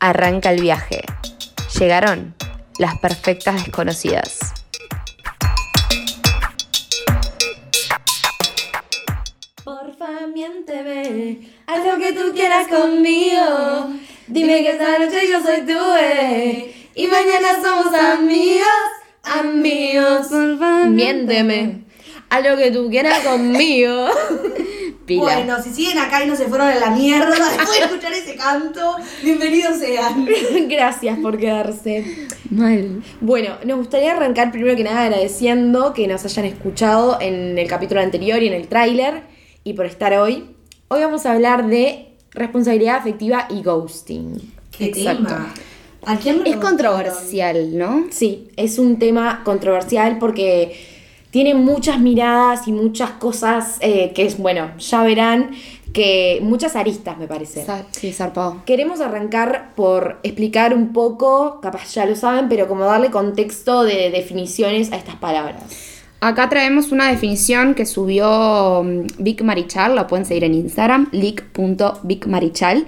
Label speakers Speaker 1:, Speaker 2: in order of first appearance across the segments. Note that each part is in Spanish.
Speaker 1: Arranca el viaje. Llegaron las perfectas desconocidas.
Speaker 2: Porfa, miénteme, haz lo que tú quieras conmigo. Dime que esta noche yo soy tu bebé y mañana somos amigos, amigos. Porfa, miénteme, haz lo que tú quieras conmigo.
Speaker 1: Pila.
Speaker 3: Bueno, si siguen acá y no se fueron a la mierda después de escuchar ese canto, bienvenidos sean.
Speaker 2: Gracias por quedarse.
Speaker 1: Mal.
Speaker 2: Bueno, nos gustaría arrancar primero que nada agradeciendo que nos hayan escuchado en el capítulo anterior y en el tráiler y por estar hoy. Hoy vamos a hablar de responsabilidad afectiva y ghosting.
Speaker 3: ¿Qué
Speaker 1: Exacto.
Speaker 3: tema? ¿A quién me
Speaker 1: Es controversial, ¿no?
Speaker 2: Sí, es un tema controversial porque tiene muchas miradas y muchas cosas eh, que es, bueno, ya verán que muchas aristas me parece.
Speaker 1: Sí, zarpado.
Speaker 2: Queremos arrancar por explicar un poco, capaz ya lo saben, pero como darle contexto de definiciones a estas palabras.
Speaker 1: Acá traemos una definición que subió mm, Vic Marichal, la pueden seguir en Instagram, leak.vicmarichal,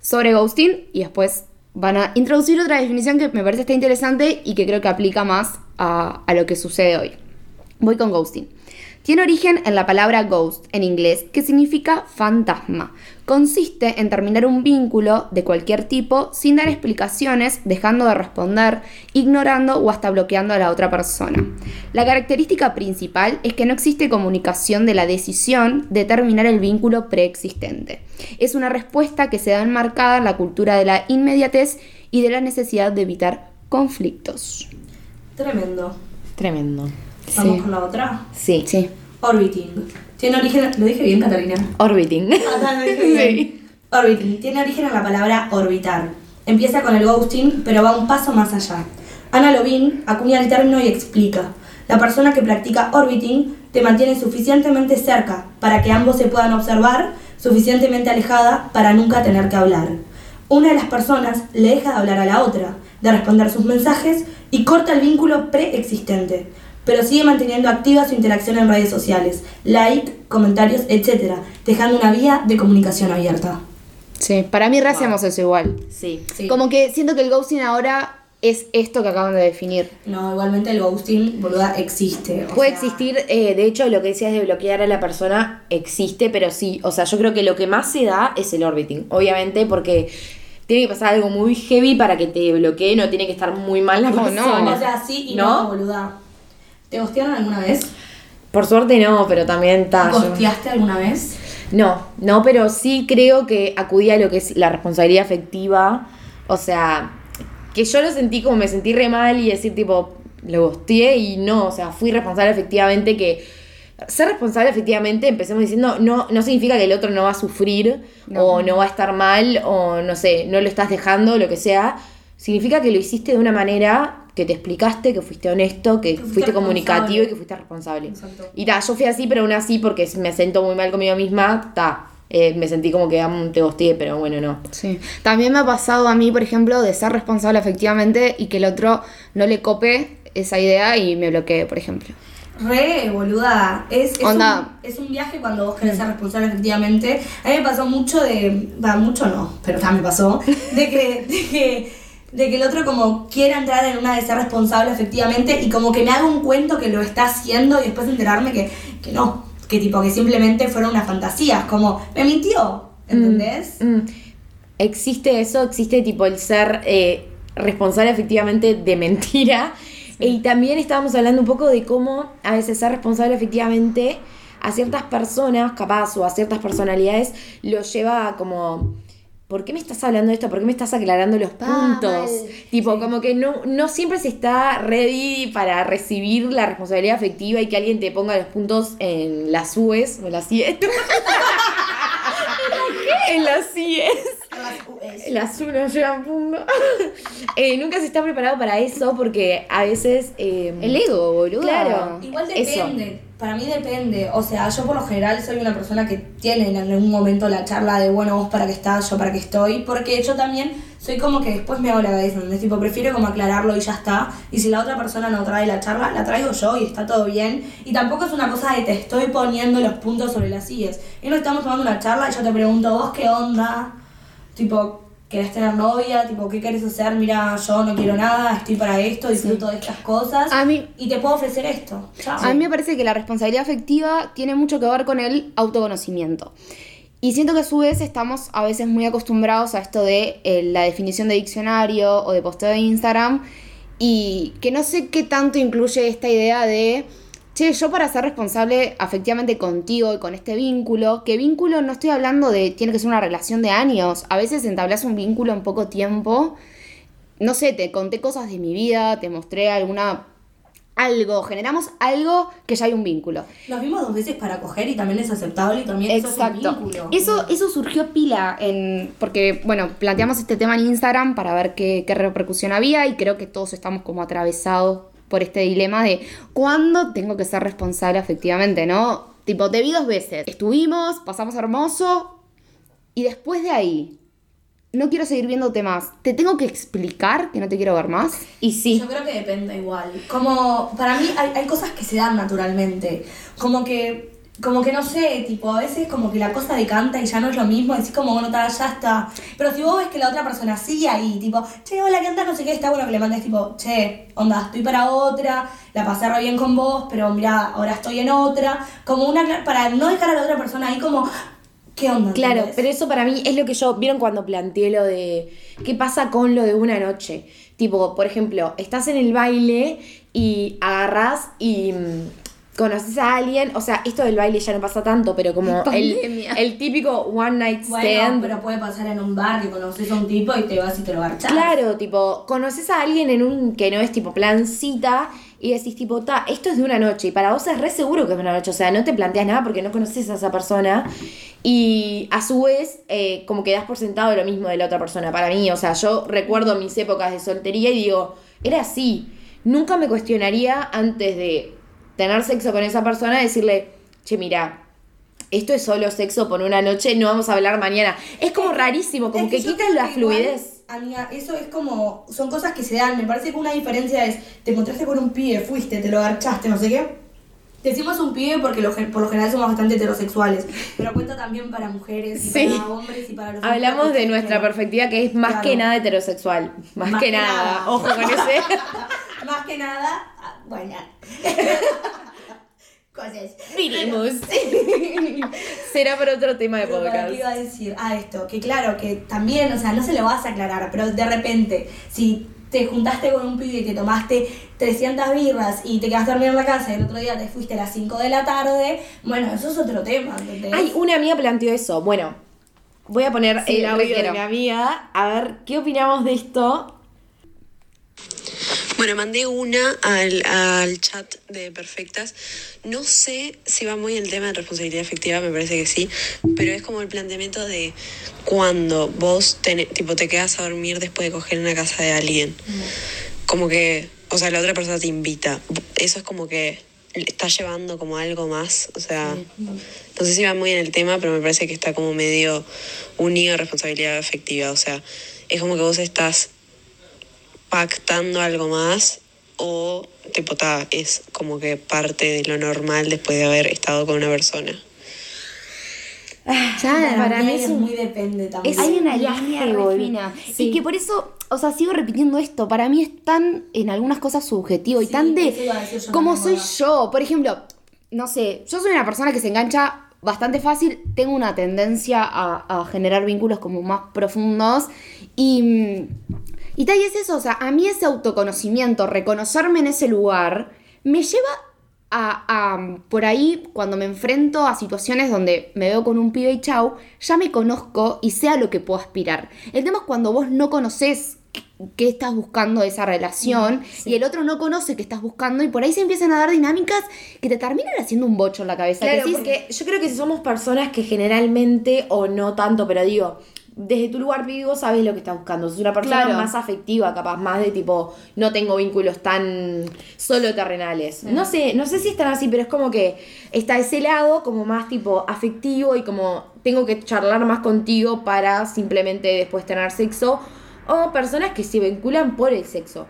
Speaker 1: sobre ghosting y después van a introducir otra definición que me parece está interesante y que creo que aplica más a, a lo que sucede hoy. Voy con ghosting. Tiene origen en la palabra ghost en inglés, que significa fantasma. Consiste en terminar un vínculo de cualquier tipo sin dar explicaciones, dejando de responder, ignorando o hasta bloqueando a la otra persona. La característica principal es que no existe comunicación de la decisión de terminar el vínculo preexistente. Es una respuesta que se da enmarcada en la cultura de la inmediatez y de la necesidad de evitar conflictos.
Speaker 3: Tremendo.
Speaker 2: Tremendo.
Speaker 3: Vamos
Speaker 1: Sí.
Speaker 3: con la otra.
Speaker 2: Sí.
Speaker 1: Sí.
Speaker 3: Orbiting. Tiene origen. ¿Lo dije bien, Catalina?
Speaker 2: Orbiting.
Speaker 3: Ah, lo dije bien. Orbiting. Tiene origen en la palabra orbitar. Empieza con el ghosting, pero va un paso más allá. Ana Lovin acuña el término y explica. La persona que practica orbiting te mantiene suficientemente cerca para que ambos se puedan observar, suficientemente alejada para nunca tener que hablar. Una de las personas le deja de hablar a la otra, de responder sus mensajes y corta el vínculo preexistente, pero sigue manteniendo activa su interacción en redes sociales, like, comentarios, etc., dejando una vía de comunicación abierta.
Speaker 1: Sí, para mí re hacemos eso igual.
Speaker 2: Sí.
Speaker 3: Sí.
Speaker 1: Como que siento que el ghosting ahora es esto que acaban de definir.
Speaker 3: No, igualmente el ghosting, boluda, existe. o
Speaker 2: Puede
Speaker 3: sea,
Speaker 2: existir, eh, de hecho, lo que decías de bloquear a la persona existe, pero sí, o sea, yo creo que lo que más se da es el orbiting, obviamente, porque tiene que pasar algo muy heavy para que te bloquee, no tiene que estar muy mal la
Speaker 1: No, no.
Speaker 2: persona.
Speaker 3: O sea, sí y no,
Speaker 2: ¿No?
Speaker 3: boluda. ¿Te gostearon alguna vez?
Speaker 2: Por suerte no, pero también está. yo-
Speaker 3: ¿Gosteaste alguna vez?
Speaker 2: No, no, pero sí creo que acudí a lo que es la responsabilidad afectiva. O sea, que yo lo sentí como me sentí re mal y decir tipo, lo gosteé y no, o sea, fui responsable efectivamente que... Ser responsable efectivamente, empecemos diciendo, no, no significa que el otro no va a sufrir o no va a estar mal o no sé, no lo estás dejando, lo que sea. Significa que lo hiciste de una manera que te explicaste, que fuiste honesto, que,
Speaker 3: fuiste
Speaker 2: fuiste comunicativo y que fuiste responsable.
Speaker 3: Exacto.
Speaker 2: Y ta, yo fui así, pero aún así, porque me siento muy mal conmigo misma, ta, eh, me sentí como que mm, te gosteé, pero bueno, no.
Speaker 1: Sí. También me ha pasado a mí, por ejemplo, de ser responsable efectivamente y que el otro no le cope esa idea y me bloquee, por ejemplo.
Speaker 3: Re, boluda. Es, es,
Speaker 1: Onda.
Speaker 3: Un, es un viaje cuando vos querés ser responsable efectivamente. A mí me pasó mucho de. Va, mucho no, pero ya me pasó. De que, de que, de que el otro como quiera entrar en una de ser responsable efectivamente y como que me haga un cuento que lo está haciendo y después enterarme que, que no. Que tipo, que simplemente fueron unas fantasías. Como, me mintió. ¿Entendés?
Speaker 2: Mm, existe eso, existe tipo el ser eh, responsable efectivamente de mentira. Y también estábamos hablando un poco de cómo a veces ser responsable efectivamente a ciertas personas, capaz, o a ciertas personalidades, lo lleva a como. ¿Por qué me estás hablando de esto? ¿Por qué me estás aclarando los puntos?
Speaker 1: mal.
Speaker 2: Tipo, como que no, no siempre se está ready para recibir la responsabilidad afectiva y que alguien te ponga los puntos en las UES o en las IES. en las IES. Las uno llevan punto. Eh, nunca se está preparado para eso porque a veces. eh,
Speaker 1: El ego, boludo.
Speaker 2: Claro.
Speaker 3: Igual
Speaker 2: Eso.
Speaker 3: depende. Para mí depende. O sea, yo por lo general soy una persona que tiene en algún momento la charla de, bueno, vos para qué estás, yo para qué estoy. Porque yo también soy como que después me hago la cabeza. Tipo, prefiero como aclararlo y ya está. Y si la otra persona no trae la charla, la traigo yo y está todo bien. Y tampoco es una cosa de te estoy poniendo los puntos sobre las sillas. Y no estamos tomando una charla y yo te pregunto, vos qué onda. Tipo, ¿Querés tener novia? Tipo, ¿qué querés hacer? Mira, yo no quiero nada, estoy para esto, disfruto de estas cosas.
Speaker 1: A mí-
Speaker 3: y te puedo ofrecer esto. Chao.
Speaker 1: A mí me parece que la responsabilidad afectiva tiene mucho que ver con el autoconocimiento. Y siento que a su vez estamos a veces muy acostumbrados a esto de eh, la definición de diccionario o de posteo de Instagram y que no sé qué tanto incluye esta idea de, che, yo para ser responsable afectivamente contigo y con este vínculo, que vínculo no estoy hablando de, tiene que ser una relación de años, a veces entablas un vínculo en poco tiempo, no sé, te conté cosas de mi vida, te mostré alguna algo, generamos algo que ya hay un vínculo.
Speaker 3: Nos vimos dos veces para coger y también es aceptable y también eso es un vínculo.
Speaker 1: Eso, eso surgió pila en. Porque, bueno, planteamos este tema en Instagram para ver qué, qué repercusión había y creo que todos estamos como atravesados por este dilema de cuándo tengo que ser responsable efectivamente, ¿no? Tipo, te vi dos veces. Estuvimos, pasamos hermoso y después de ahí. No quiero seguir viéndote más. ¿Te tengo que explicar que no te quiero ver más?
Speaker 2: Y sí.
Speaker 3: Yo creo que depende igual. Como, para mí hay, hay cosas que se dan naturalmente. Como que, como que no sé, tipo, a veces como que la cosa decanta y ya no es lo mismo. Decís como, bueno, ta, ya está. Pero si vos ves que la otra persona sigue ahí, tipo, che, hola, ¿qué onda? No sé qué, está bueno que le mandes tipo, che, onda, estoy para otra, la pasé re bien con vos, pero mira, ahora estoy en otra. Como una, para no dejar a la otra persona ahí como, ¿qué onda?
Speaker 2: Claro, pero eso para mí es lo que yo, vieron cuando planteé lo de qué pasa con lo de una noche. Tipo, por ejemplo, estás en el baile y agarras y mm, conoces a alguien, o sea, esto del baile ya no pasa tanto, pero como el, el típico one night
Speaker 3: Bueno,
Speaker 2: stand.
Speaker 3: pero puede pasar en un bar que conoces a un tipo y te vas y te lo garchás.
Speaker 2: Claro, tipo, conoces a alguien en un que no es tipo plancita y decís tipo, ta, esto es de una noche y para vos es re seguro que es de una noche, o sea, no te planteas nada porque no conoces a esa persona y a su vez eh, como que das por sentado lo mismo de la otra persona. Para mí, o sea, yo recuerdo mis épocas de soltería y digo, era así, nunca me cuestionaría antes de tener sexo con esa persona decirle, che, mira. Esto es solo sexo por una noche, no vamos a hablar mañana. Es como rarísimo, como
Speaker 3: Es
Speaker 2: que, quitas
Speaker 3: creo
Speaker 2: la
Speaker 3: que igual,
Speaker 2: fluidez.
Speaker 3: Amiga, eso es como. Son cosas que se dan. Me parece que una diferencia es. Te encontraste con un pibe, fuiste, te lo garchaste, no sé qué. Decimos un pibe porque lo por lo general somos bastante heterosexuales. Pero cuenta también para mujeres y
Speaker 2: Sí.
Speaker 3: para hombres y para los
Speaker 2: Hablamos de nuestra perspectiva que es más
Speaker 3: Claro.
Speaker 2: que nada heterosexual. Más, que, nada. Ojo con ese.
Speaker 3: Más que nada. Bueno. Cosas.
Speaker 2: Miremos. Será para otro tema de podcast.
Speaker 3: qué iba a decir, ah, esto, que claro, que también, o sea, no se lo vas a aclarar, pero de repente, si te juntaste con un pibe y te tomaste 300 birras y te quedaste a dormir en la casa y el otro día te fuiste a las 5 de la tarde, bueno, eso es otro tema, ¿entendés?
Speaker 2: Ay, una amiga planteó eso. Bueno, voy a poner
Speaker 1: Sí,
Speaker 2: el audio de mi amiga. A ver, ¿qué opinamos de esto?
Speaker 4: Bueno, mandé una al, al chat de Perfectas. No sé si va muy el tema de responsabilidad afectiva, me parece que sí, pero es como el planteamiento de cuando vos tipo, te quedas a dormir después de coger en la casa de alguien. Como que, o sea, la otra persona te invita. Eso es como que le estás llevando como algo más. O sea, no sé si va muy en el tema, pero me parece que está como medio unido a responsabilidad afectiva. O sea, es como que vos estás pactando algo más o tipo ta, es como que parte de lo normal después de haber estado con una persona.
Speaker 1: Ya, para mí es un
Speaker 3: muy depende también.
Speaker 2: es
Speaker 1: Hay una línea re fina.
Speaker 2: Sí.
Speaker 1: Y que por eso, o sea, sigo repitiendo esto. Para mí es tan, en algunas cosas, subjetivo y
Speaker 3: Sí,
Speaker 1: tan de
Speaker 3: también,
Speaker 1: soy yo. Por ejemplo, no sé, yo soy una persona que se engancha bastante fácil. Tengo una tendencia a, a generar vínculos como más profundos. Y, mm, y tal, y es eso. O sea, a mí ese autoconocimiento, reconocerme en ese lugar, me lleva a, a, por ahí, cuando me enfrento a situaciones donde me veo con un pibe y chau, ya me conozco y sé a lo que puedo aspirar. El tema es cuando vos no conoces qué- estás buscando de esa relación y el otro no conoce qué estás buscando y por ahí se empiezan a dar dinámicas que te terminan haciendo un bocho en la cabeza.
Speaker 2: Claro,
Speaker 1: que
Speaker 2: porque yo creo que si somos personas que generalmente, o no tanto, pero digo, desde tu lugar vivo sabes lo que estás buscando. Sos una persona
Speaker 1: Claro.
Speaker 2: más afectiva, capaz, más de tipo, no tengo vínculos tan solo terrenales. No sé, no sé si están así, pero es como que está ese lado como más tipo afectivo y como tengo que charlar más contigo para simplemente después tener sexo. O personas que se vinculan por el sexo.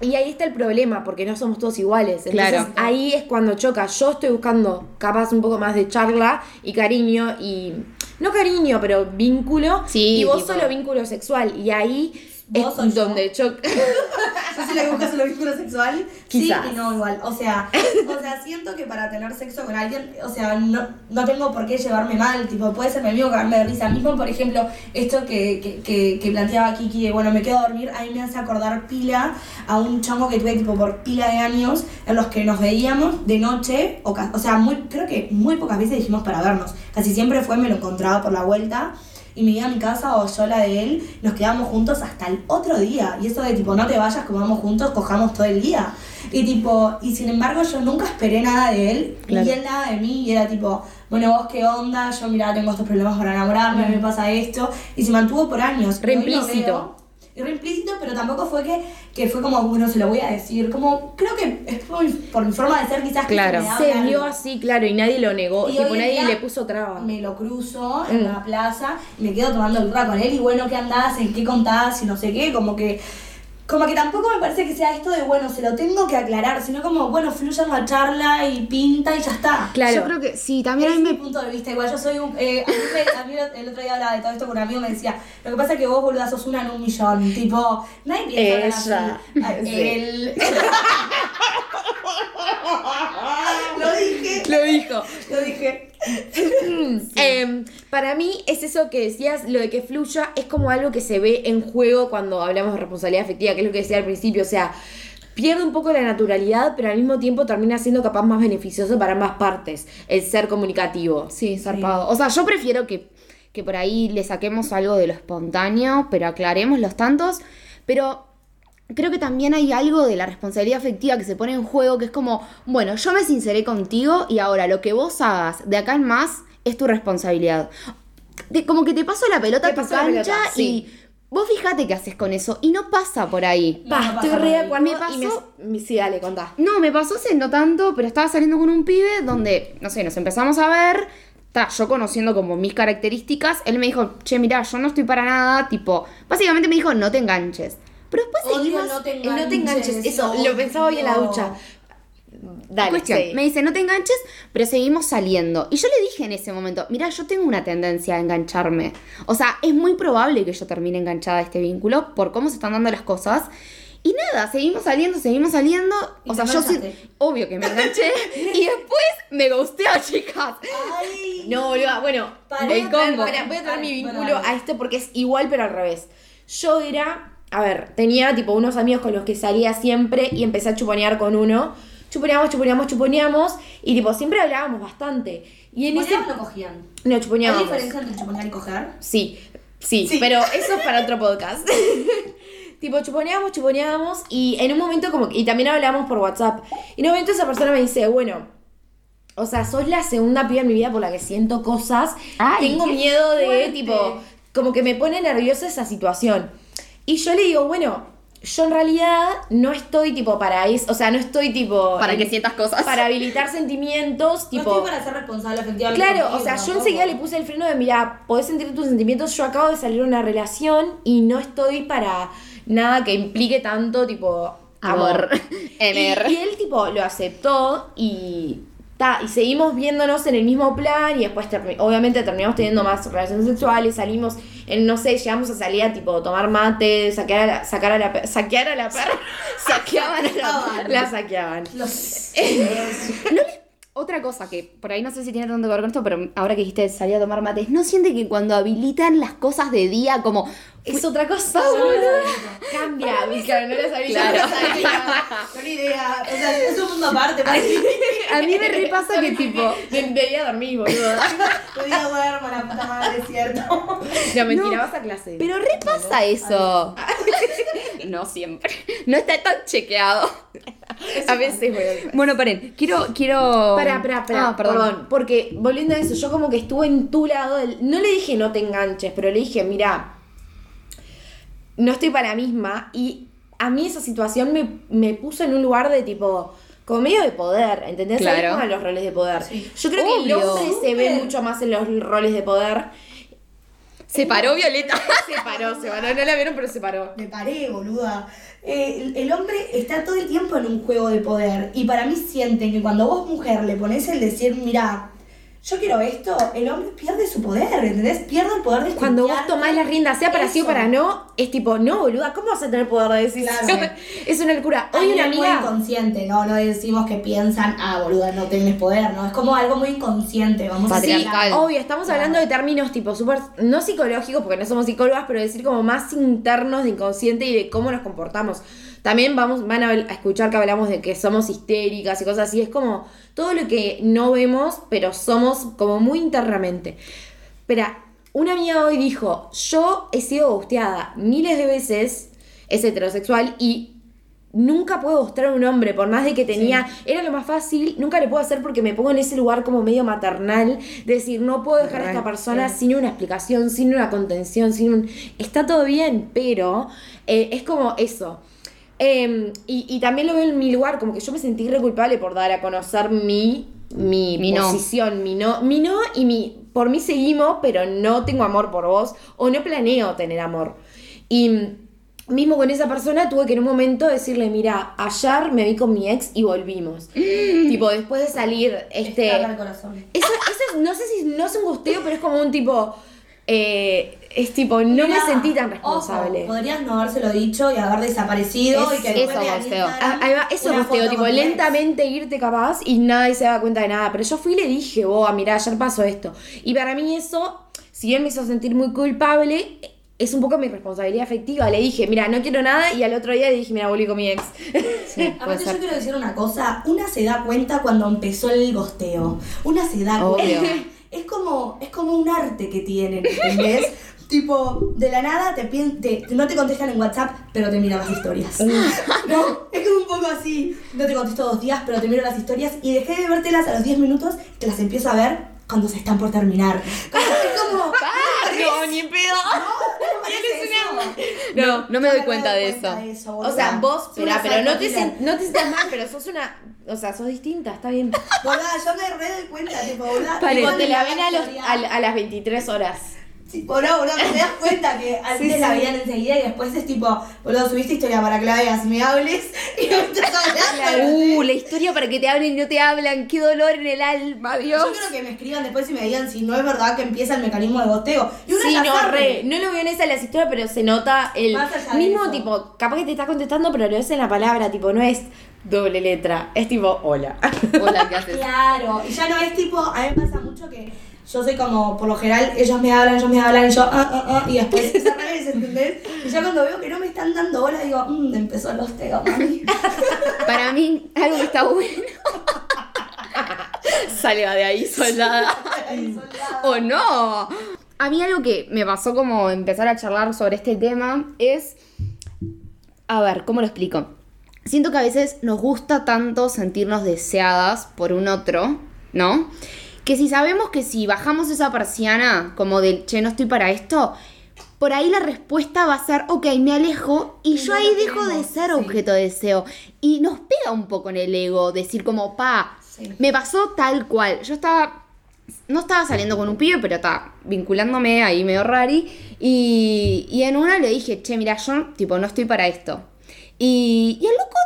Speaker 2: Y ahí está el problema, porque no somos todos iguales. Entonces
Speaker 1: Claro.
Speaker 2: ahí es cuando choca. Yo estoy buscando capaz un poco más de charla y cariño y no cariño, pero vínculo.
Speaker 1: Sí,
Speaker 2: Y vos
Speaker 1: tipo-
Speaker 2: solo vínculo sexual. Y ahí
Speaker 3: Vos
Speaker 2: es
Speaker 3: soy
Speaker 2: donde yo.
Speaker 3: Yo soy la que busca solo vínculo sexual.
Speaker 2: Quizás.
Speaker 3: Sí y no igual. O sea, o sea, siento que para tener sexo con alguien, o sea, no, no tengo por qué llevarme mal. Tipo, puede ser mi amigo cagarme de risa. Mismo, por ejemplo, esto que, que, que, que planteaba Kiki de, bueno, me quedo a dormir, a mí me hace acordar pila a un chongo que tuve tipo por pila de años en los que nos veíamos de noche. O, o sea, muy, creo que muy pocas veces dijimos para vernos. Casi siempre fue, me lo encontraba por la vuelta y me iba a mi casa o yo la de él, nos quedamos juntos hasta el otro día. Y eso de tipo, no te vayas, comamos juntos, cojamos todo el día. Y tipo, y sin embargo yo nunca esperé nada de él,
Speaker 2: Claro.
Speaker 3: y él nada de mí, y era tipo, bueno, vos qué onda, yo mira, tengo estos problemas para enamorarme, me pasa esto, y se mantuvo por años.
Speaker 2: Re implícito.
Speaker 3: Y re implícito, pero tampoco fue que, que fue como, bueno, se lo voy a decir. Como, creo que es por, mi- por mi forma de ser, quizás que
Speaker 1: Claro.
Speaker 3: se me da
Speaker 2: Se vio así, claro, y nadie lo negó.
Speaker 3: y
Speaker 2: tipo, nadie le puso traba.
Speaker 3: Me lo cruzo en
Speaker 2: Mm.
Speaker 3: la plaza y me quedo tomando el rato con él y bueno, ¿qué andás? ¿En qué contás? Y no sé qué, como que... Como que tampoco me parece que sea esto de, bueno, se lo tengo que aclarar, sino como, bueno, fluye en la charla y pinta y ya está.
Speaker 2: Claro.
Speaker 1: Yo creo que sí, también a
Speaker 3: es
Speaker 1: mí
Speaker 3: mi
Speaker 1: me...
Speaker 3: punto de vista. Igual yo soy un. Eh, a, mí me- a mí el otro día hablaba de todo esto con un amigo me decía: Lo que pasa es que vos, boluda, sos una en un millón. Tipo, nadie piensa
Speaker 2: Ella.
Speaker 3: así. Ah,
Speaker 2: Sí.
Speaker 3: Lo dije,
Speaker 2: Lo dijo.
Speaker 3: lo dije.
Speaker 2: Em, para mí es eso que decías, lo de que fluya es como algo que se ve en juego cuando hablamos de responsabilidad afectiva, que es lo que decía al principio, o sea, pierde un poco la naturalidad, pero al mismo tiempo termina siendo capaz más beneficioso para ambas partes, el ser comunicativo.
Speaker 1: Sí, zarpado. O sea, yo prefiero que, que por ahí le saquemos algo de lo espontáneo, pero aclaremos los tantos. Pero creo que también hay algo de la responsabilidad afectiva que se pone en juego, que es como, bueno, yo me sinceré contigo y ahora lo que vos hagas de acá en más es tu responsabilidad. De- como que te paso la pelota
Speaker 2: Te
Speaker 1: a tu cancha
Speaker 2: pelota, sí.
Speaker 1: y vos fíjate qué haces con eso y no pasa por ahí.
Speaker 3: No,
Speaker 2: Pa,
Speaker 3: no
Speaker 2: estoy re de
Speaker 1: Me
Speaker 2: y me-
Speaker 1: pasó-
Speaker 2: me- sí, dale, contá.
Speaker 1: No, me pasó hace no tanto, pero estaba saliendo con un pibe donde, no sé, nos empezamos a ver. Ta, yo conociendo como mis características, él me dijo, che, mirá, yo no estoy para nada, tipo, básicamente me dijo, no te enganches. Pero después
Speaker 3: Odio
Speaker 1: seguimos.
Speaker 3: no te
Speaker 2: El no te enganches,
Speaker 3: enganches,
Speaker 2: eso,
Speaker 3: lo
Speaker 2: lo pensaba hoy en la ducha. Dale,
Speaker 1: Cuestión,
Speaker 2: sí.
Speaker 1: me dice, no te enganches, pero seguimos saliendo. Y yo le dije en ese momento, mira, yo tengo una tendencia a engancharme. O sea, es muy probable que yo termine enganchada a este vínculo por cómo se están dando las cosas. Y nada, seguimos saliendo, seguimos saliendo. O sea, yo sí, obvio que me enganché. y después me gusteó, chicas.
Speaker 3: Ay.
Speaker 2: No, boluda, bueno,
Speaker 3: Pará,
Speaker 2: voy, a traer-
Speaker 1: combo.
Speaker 2: pará, voy a traer mi vínculo a esto porque es igual pero al revés. Yo era, a ver, tenía tipo unos amigos con los que salía siempre y empecé a chuponear con uno. Chuponeamos, chuponeamos, chuponeamos y tipo siempre hablábamos bastante. Y en ese...
Speaker 3: ¿Chuponeaban o cogían?
Speaker 2: No,
Speaker 3: ¿Hay
Speaker 2: chuponeábamos.
Speaker 3: diferencia entre chuponear y coger?
Speaker 2: Sí, sí,
Speaker 3: Sí.
Speaker 2: pero eso es para otro podcast. tipo, chuponeábamos, chuponeábamos y en un momento como que- y también hablábamos por WhatsApp. Y en un momento esa persona me dice, bueno, o sea, sos la segunda piba en mi vida por la que siento cosas.
Speaker 1: Ay,
Speaker 2: Tengo miedo de,
Speaker 3: fuerte.
Speaker 2: tipo, como que me pone nerviosa esa situación. Y yo le digo, bueno, yo en realidad no estoy tipo para eso, o sea, no estoy tipo...
Speaker 1: Para
Speaker 2: en-
Speaker 1: que sientas cosas.
Speaker 2: Para habilitar sentimientos, tipo...
Speaker 3: no estoy para ser responsable efectivamente.
Speaker 2: Claro,
Speaker 3: contigo,
Speaker 2: o sea, yo enseguida le puse el freno de, mira, podés sentir tus sentimientos, yo acabo de salir de una relación y no estoy para nada que implique tanto, tipo, amor.
Speaker 1: Amor.
Speaker 2: Y él, tipo, lo aceptó y... Ta, y seguimos viéndonos en el mismo plan y después termi- obviamente terminamos teniendo más relaciones sexuales, salimos en, no sé, llegamos a salir a tipo tomar mate, saquear a la, sacar a la, saquear a la perra, saqueaban a la, la saqueaban.
Speaker 3: Los-
Speaker 1: Otra cosa que por ahí no sé si tiene tanto que ver con esto, pero ahora que dijiste salir a tomar mates, ¿no siente que cuando habilitan las cosas de día como...
Speaker 2: Es otra cosa,
Speaker 3: Yo no lo
Speaker 2: boludo.
Speaker 3: sabía.
Speaker 2: Cambia, no lo sabía.
Speaker 1: Claro.
Speaker 3: No sabía, no ni idea. O sea, es un mundo aparte para mí.
Speaker 1: A mí me repasa que tipo...
Speaker 2: De- Debía dormir, boludo.
Speaker 3: Podía duermo, la puta madre, es cierto.
Speaker 2: No, mentira,
Speaker 1: No,
Speaker 2: vas a clase.
Speaker 1: Pero repasa eso. No siempre. No está tan chequeado.
Speaker 2: a veces voy a
Speaker 1: Bueno, paren, quiero, quiero.
Speaker 2: Pará, pará, pará,
Speaker 1: Ah, perdón.
Speaker 2: Porque volviendo a eso, yo como que estuve en tu lado. del- no le dije no te enganches, pero le dije, mira, no estoy para la misma. Y a mí esa situación me, me puso en un lugar de tipo. Como medio de poder, ¿entendés?
Speaker 1: Claro.
Speaker 2: Ahí juegan los roles de poder.
Speaker 3: Sí.
Speaker 2: Yo creo que el hombre se ve mucho más en los roles de poder.
Speaker 1: Se paró Violeta.
Speaker 2: Se paró, se paró. No la vieron, pero se paró.
Speaker 3: Me paré, boluda. Eh, el, el hombre está todo el tiempo en un juego de poder. Y para mí sienten que cuando vos, mujer, le pones el decir, mira, yo quiero esto, el hombre pierde su poder, ¿entendés? Pierde el poder de
Speaker 2: Cuando vos tomás las riendas, sea para sí o para no, es tipo, no, boluda, ¿cómo vas a tener poder de decisión?
Speaker 3: Claro.
Speaker 2: es una locura.
Speaker 3: Hoy
Speaker 2: una
Speaker 3: muy
Speaker 2: amiga.
Speaker 3: inconsciente, ¿no? No decimos que piensan, ah, boluda, no tienes poder, ¿no? Es como algo muy inconsciente, vamos a decir.
Speaker 2: Obvio, estamos hablando de términos tipo súper, no psicológicos, porque no somos psicólogas, pero decir como más internos de inconsciente y de cómo nos comportamos. También vamos, van a, a escuchar que hablamos de que somos histéricas y cosas así. Es como todo lo que no vemos, pero somos como muy internamente. Espera, una amiga hoy dijo, yo he sido gusteada miles de veces, es heterosexual y nunca puedo gustar a un hombre, por más de que tenía, era lo más fácil, nunca le puedo hacer porque me pongo en ese lugar como medio maternal, de decir, no puedo dejar a esta persona sin una explicación, sin una contención, sin un... Está todo bien, pero eh, es como eso. Eh, y, y también lo veo en mi lugar, como que yo me sentí re culpable por dar a conocer mi, mi,
Speaker 1: Mi no.
Speaker 2: posición, mi no, mi no y mi por mí seguimos, pero no tengo amor por vos o no planeo tener amor. Y mismo con esa persona tuve que en un momento decirle, mira, ayer me vi con mi ex y volvimos. tipo, después de salir, este... Eso, eso es- no sé si no es un gusteo, pero es como un tipo... eh, es tipo, no me
Speaker 3: Mirá,
Speaker 2: sentí tan
Speaker 3: ojo,
Speaker 2: responsable.
Speaker 3: podrías no habérselo dicho y haber desaparecido
Speaker 2: Es-
Speaker 3: y que
Speaker 1: eso.
Speaker 3: Instagram
Speaker 2: Ah, ahí va, eso tipo, lentamente irte capaz y nadie se da cuenta de nada. Pero yo fui y le dije, vos, mira, ayer pasó esto. Y para mí eso, si bien me hizo sentir muy culpable, es un poco mi responsabilidad afectiva. Le dije, mira, no quiero nada, y al otro día le dije, mira, volví con mi ex.
Speaker 1: Sí,
Speaker 3: Aparte yo quiero decir una cosa, una se da cuenta cuando empezó el gosteo. Una se da
Speaker 1: Obvio.
Speaker 3: cuenta. Es como, es como un arte que tienen, ¿entendés? tipo, de la nada te, te- no te contestan en WhatsApp, pero te miran las historias. no, es como un poco así. No te contesto dos días, pero te miro las historias y dejé de vértelas a los 10 minutos y te las empiezo a ver cuando se están por terminar. Como- es como...
Speaker 2: no, ni en pedo.
Speaker 3: ¿No parece
Speaker 2: No,
Speaker 1: No me doy cuenta de eso.
Speaker 2: O sea, vos, pero no te, sien- no te sientas mal, pero sos una. O sea, sos distinta, está bien.
Speaker 3: Boluda, yo me re doy cuenta, tipo, boluda.
Speaker 2: Te la ven a, los, a, a las 23 horas.
Speaker 3: Sí, boludo, boludo, te das cuenta que antes
Speaker 2: Sí,
Speaker 3: la
Speaker 2: sí.
Speaker 3: veían enseguida y después es tipo, boludo, subiste historia para que la veas me hables y no me estás hablando.
Speaker 1: Uh, la historia para que te hablen y no te hablan. Qué dolor en el alma, Dios.
Speaker 3: Yo quiero que me escriban después y me digan si no es verdad que empieza el mecanismo de goteo. Y uno
Speaker 2: Sí, no, re. No lo veo en esa de las historias, pero se nota el mismo
Speaker 3: eso.
Speaker 2: tipo, capaz que te está contestando, pero lo es en la palabra, tipo, no es doble letra, es tipo, hola.
Speaker 1: Hola, ¿qué haces?
Speaker 3: Claro, y ya no es tipo, a mí me pasa mucho que yo soy como, por lo general, ellos me hablan, ellos me hablan, y yo, ah, ah, ah, y después es al revés, ¿entendés? Y ya cuando veo que no me están dando bola, digo, mmm, empezó el hosteo, mami.
Speaker 1: Para mí, algo que está bueno. Salga de ahí, soldada. ¡O no! A mí algo que me pasó como empezar a charlar sobre este tema es... A ver, ¿cómo lo explico? Siento que a veces nos gusta tanto sentirnos deseadas por un otro, ¿no? Que si sabemos que si bajamos esa persiana como del, che, no estoy para esto, por ahí la respuesta va a ser, ok, me alejo y
Speaker 3: Y
Speaker 1: yo ahí dejo de ser
Speaker 3: sí.
Speaker 1: objeto de deseo. Y nos pega un poco en el ego decir como, pa,
Speaker 3: Sí.
Speaker 1: me pasó tal cual. Yo estaba no estaba saliendo con un pibe, pero estaba vinculándome ahí medio rari. Y, y en una le dije, che, mira, yo tipo no estoy para esto. Y, y el loco,